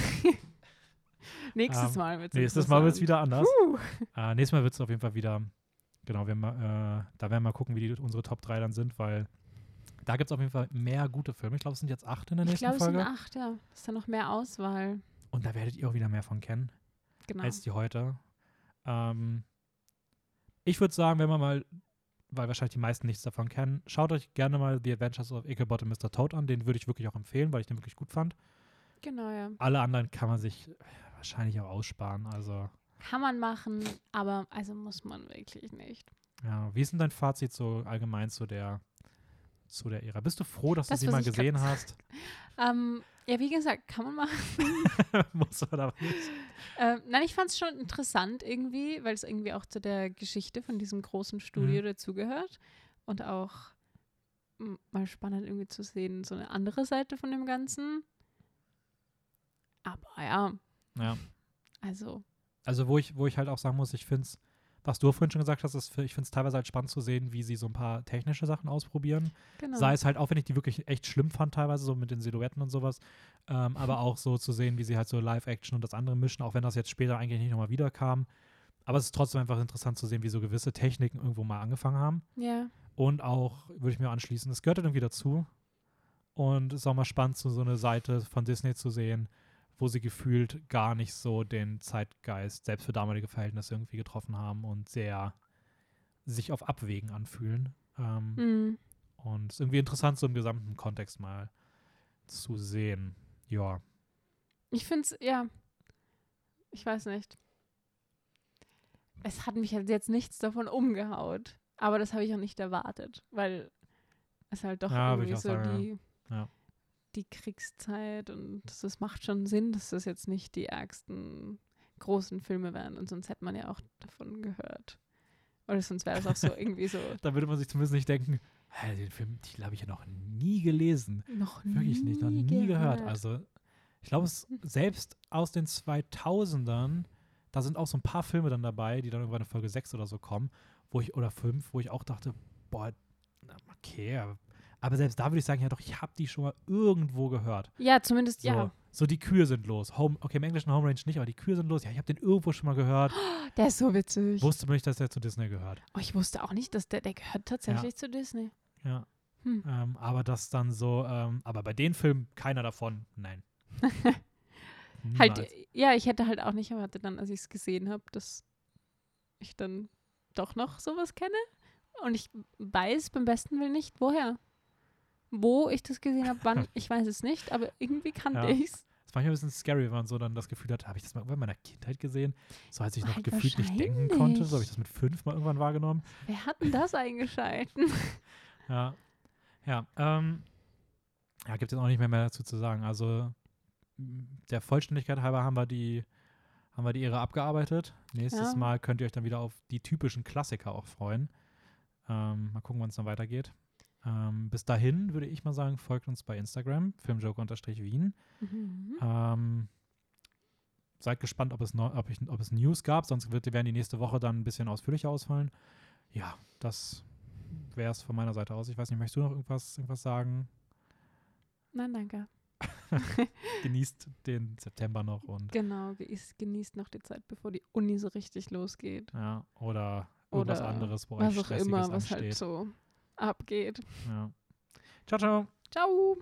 Nächstes Ähm, Mal wird es Nächstes Mal wird es wieder anders. Äh, nächstes Mal wird es auf jeden Fall wieder, genau, wir, äh, da werden wir mal gucken, wie die, unsere Top 3 dann sind, weil da gibt es auf jeden Fall mehr gute Filme. Ich glaube, es sind jetzt acht in der Ich nächsten glaube, es sind Folge. acht, ja. Ist da noch mehr Auswahl. Und da werdet ihr auch wieder mehr von kennen, Genau. als die heute. Ähm, ich würde sagen, wenn wir mal, weil wahrscheinlich die meisten nichts davon kennen, schaut euch gerne mal The Adventures of Ichabod and Mr. Toad an. Den würde ich wirklich auch empfehlen, weil ich den wirklich gut fand. Genau, ja. Alle anderen kann man sich wahrscheinlich auch aussparen. Also, Kann man machen, aber also muss man wirklich nicht. ja. Wie ist denn dein Fazit so allgemein zu der, zu der Ära? Bist du froh, dass Das, du sie mal gesehen gesagt hast? Ähm, ja, wie gesagt, kann man machen. Muss man aber nicht. Ähm, nein, ich fand es schon interessant irgendwie, weil es irgendwie auch zu der Geschichte von diesem großen Studio Mhm. dazugehört. Und auch mal spannend irgendwie zu sehen, so eine andere Seite von dem Ganzen. Aber ja, Ja. also, Also, wo ich, wo ich halt auch sagen muss, ich finde es, was du vorhin schon gesagt hast, ist, ich finde es teilweise halt spannend zu sehen, wie sie so ein paar technische Sachen ausprobieren. genau. Sei es halt auch, wenn ich die wirklich echt schlimm fand, teilweise, so mit den Silhouetten und sowas. Ähm, aber auch so zu sehen, wie sie halt so Live-Action und das andere mischen, auch wenn das jetzt später eigentlich nicht nochmal wiederkam. Aber es ist trotzdem einfach interessant zu sehen, wie so gewisse Techniken irgendwo mal angefangen haben. ja, Und auch, würde ich mir anschließen, es gehört halt irgendwie dazu. Und es ist auch mal spannend, so, so eine Seite von Disney zu sehen, wo sie gefühlt gar nicht so den Zeitgeist, selbst für damalige Verhältnisse, irgendwie getroffen haben und sehr sich auf Abwägen anfühlen. Ähm, mm, und es ist irgendwie interessant, so im gesamten Kontext mal zu sehen. Ja. ich finde es, ja, ich weiß nicht. Es hat mich halt jetzt nichts davon umgehaut. Aber das habe ich auch nicht erwartet, weil es halt doch Ja, irgendwie so sagen, die, Ja. Die Kriegszeit und das, macht schon Sinn, dass das jetzt nicht die ärgsten großen Filme wären und sonst hätte man ja auch davon gehört. Oder sonst wäre es auch so irgendwie so Da würde man sich zumindest nicht denken, hä, den Film, den habe ich ja noch nie gelesen. noch Wirklich nicht, noch nie gehört. Also, ich glaube, selbst aus den 2000ern, da sind auch so ein paar Filme dann dabei, die dann irgendwann in Folge 6 oder so kommen, wo ich, oder 5, wo ich auch dachte, boah, okay, aber, selbst da würde ich sagen, ja doch, ich habe die schon mal irgendwo gehört. ja, zumindest So, ja. so die Kühe sind los. Home, okay, im englischen Home Range nicht, aber die Kühe sind los. Ja, ich habe den irgendwo schon mal gehört. Der ist so witzig. Wusste nicht, dass der zu Disney gehört. Oh, ich wusste auch nicht, dass der, der gehört tatsächlich zu Disney. Ja. Hm. Ähm, aber das dann so, ähm, aber bei den Filmen keiner davon, nein. Halt, ja, ich hätte halt auch nicht erwartet, dann, als ich es gesehen habe, dass ich dann doch noch sowas kenne. Und ich weiß beim besten Willen nicht, woher. Wo ich das gesehen habe, wann, ich weiß es nicht, aber irgendwie kannte Ja. ich's. Das war manchmal ein bisschen scary, wenn man so dann das Gefühl hat, habe ich das mal irgendwann in meiner Kindheit gesehen? So als ich noch Halt gefühlt nicht denken konnte. So habe ich das mit fünf mal irgendwann wahrgenommen. Wer hat denn das eingeschalten? Ja. Ja, ähm, ja, gibt es auch nicht mehr, mehr dazu zu sagen. Also der Vollständigkeit halber haben wir die, haben wir die Ehre abgearbeitet. Nächstes Ja. Mal könnt ihr euch dann wieder auf die typischen Klassiker auch freuen. Ähm, mal gucken, wann es dann weitergeht. Ähm, bis dahin würde ich mal sagen, folgt uns bei Instagram, filmjoke-wien. Mhm. Ähm, seid gespannt, ob es, neu- ob, ich, ob es News gab, sonst wird, werden die nächste Woche dann ein bisschen ausführlicher ausfallen. Ja, das wäre es von meiner Seite aus. Ich weiß nicht, möchtest du noch irgendwas, irgendwas sagen? Nein, danke. Genießt den September noch und Genau, genießt, noch die Zeit, bevor die Uni so richtig losgeht. ja, oder irgendwas Oder anderes, wo euch Was auch immer, was ansteht. halt so abgeht. Ja. Ciao, ciao. Ciao.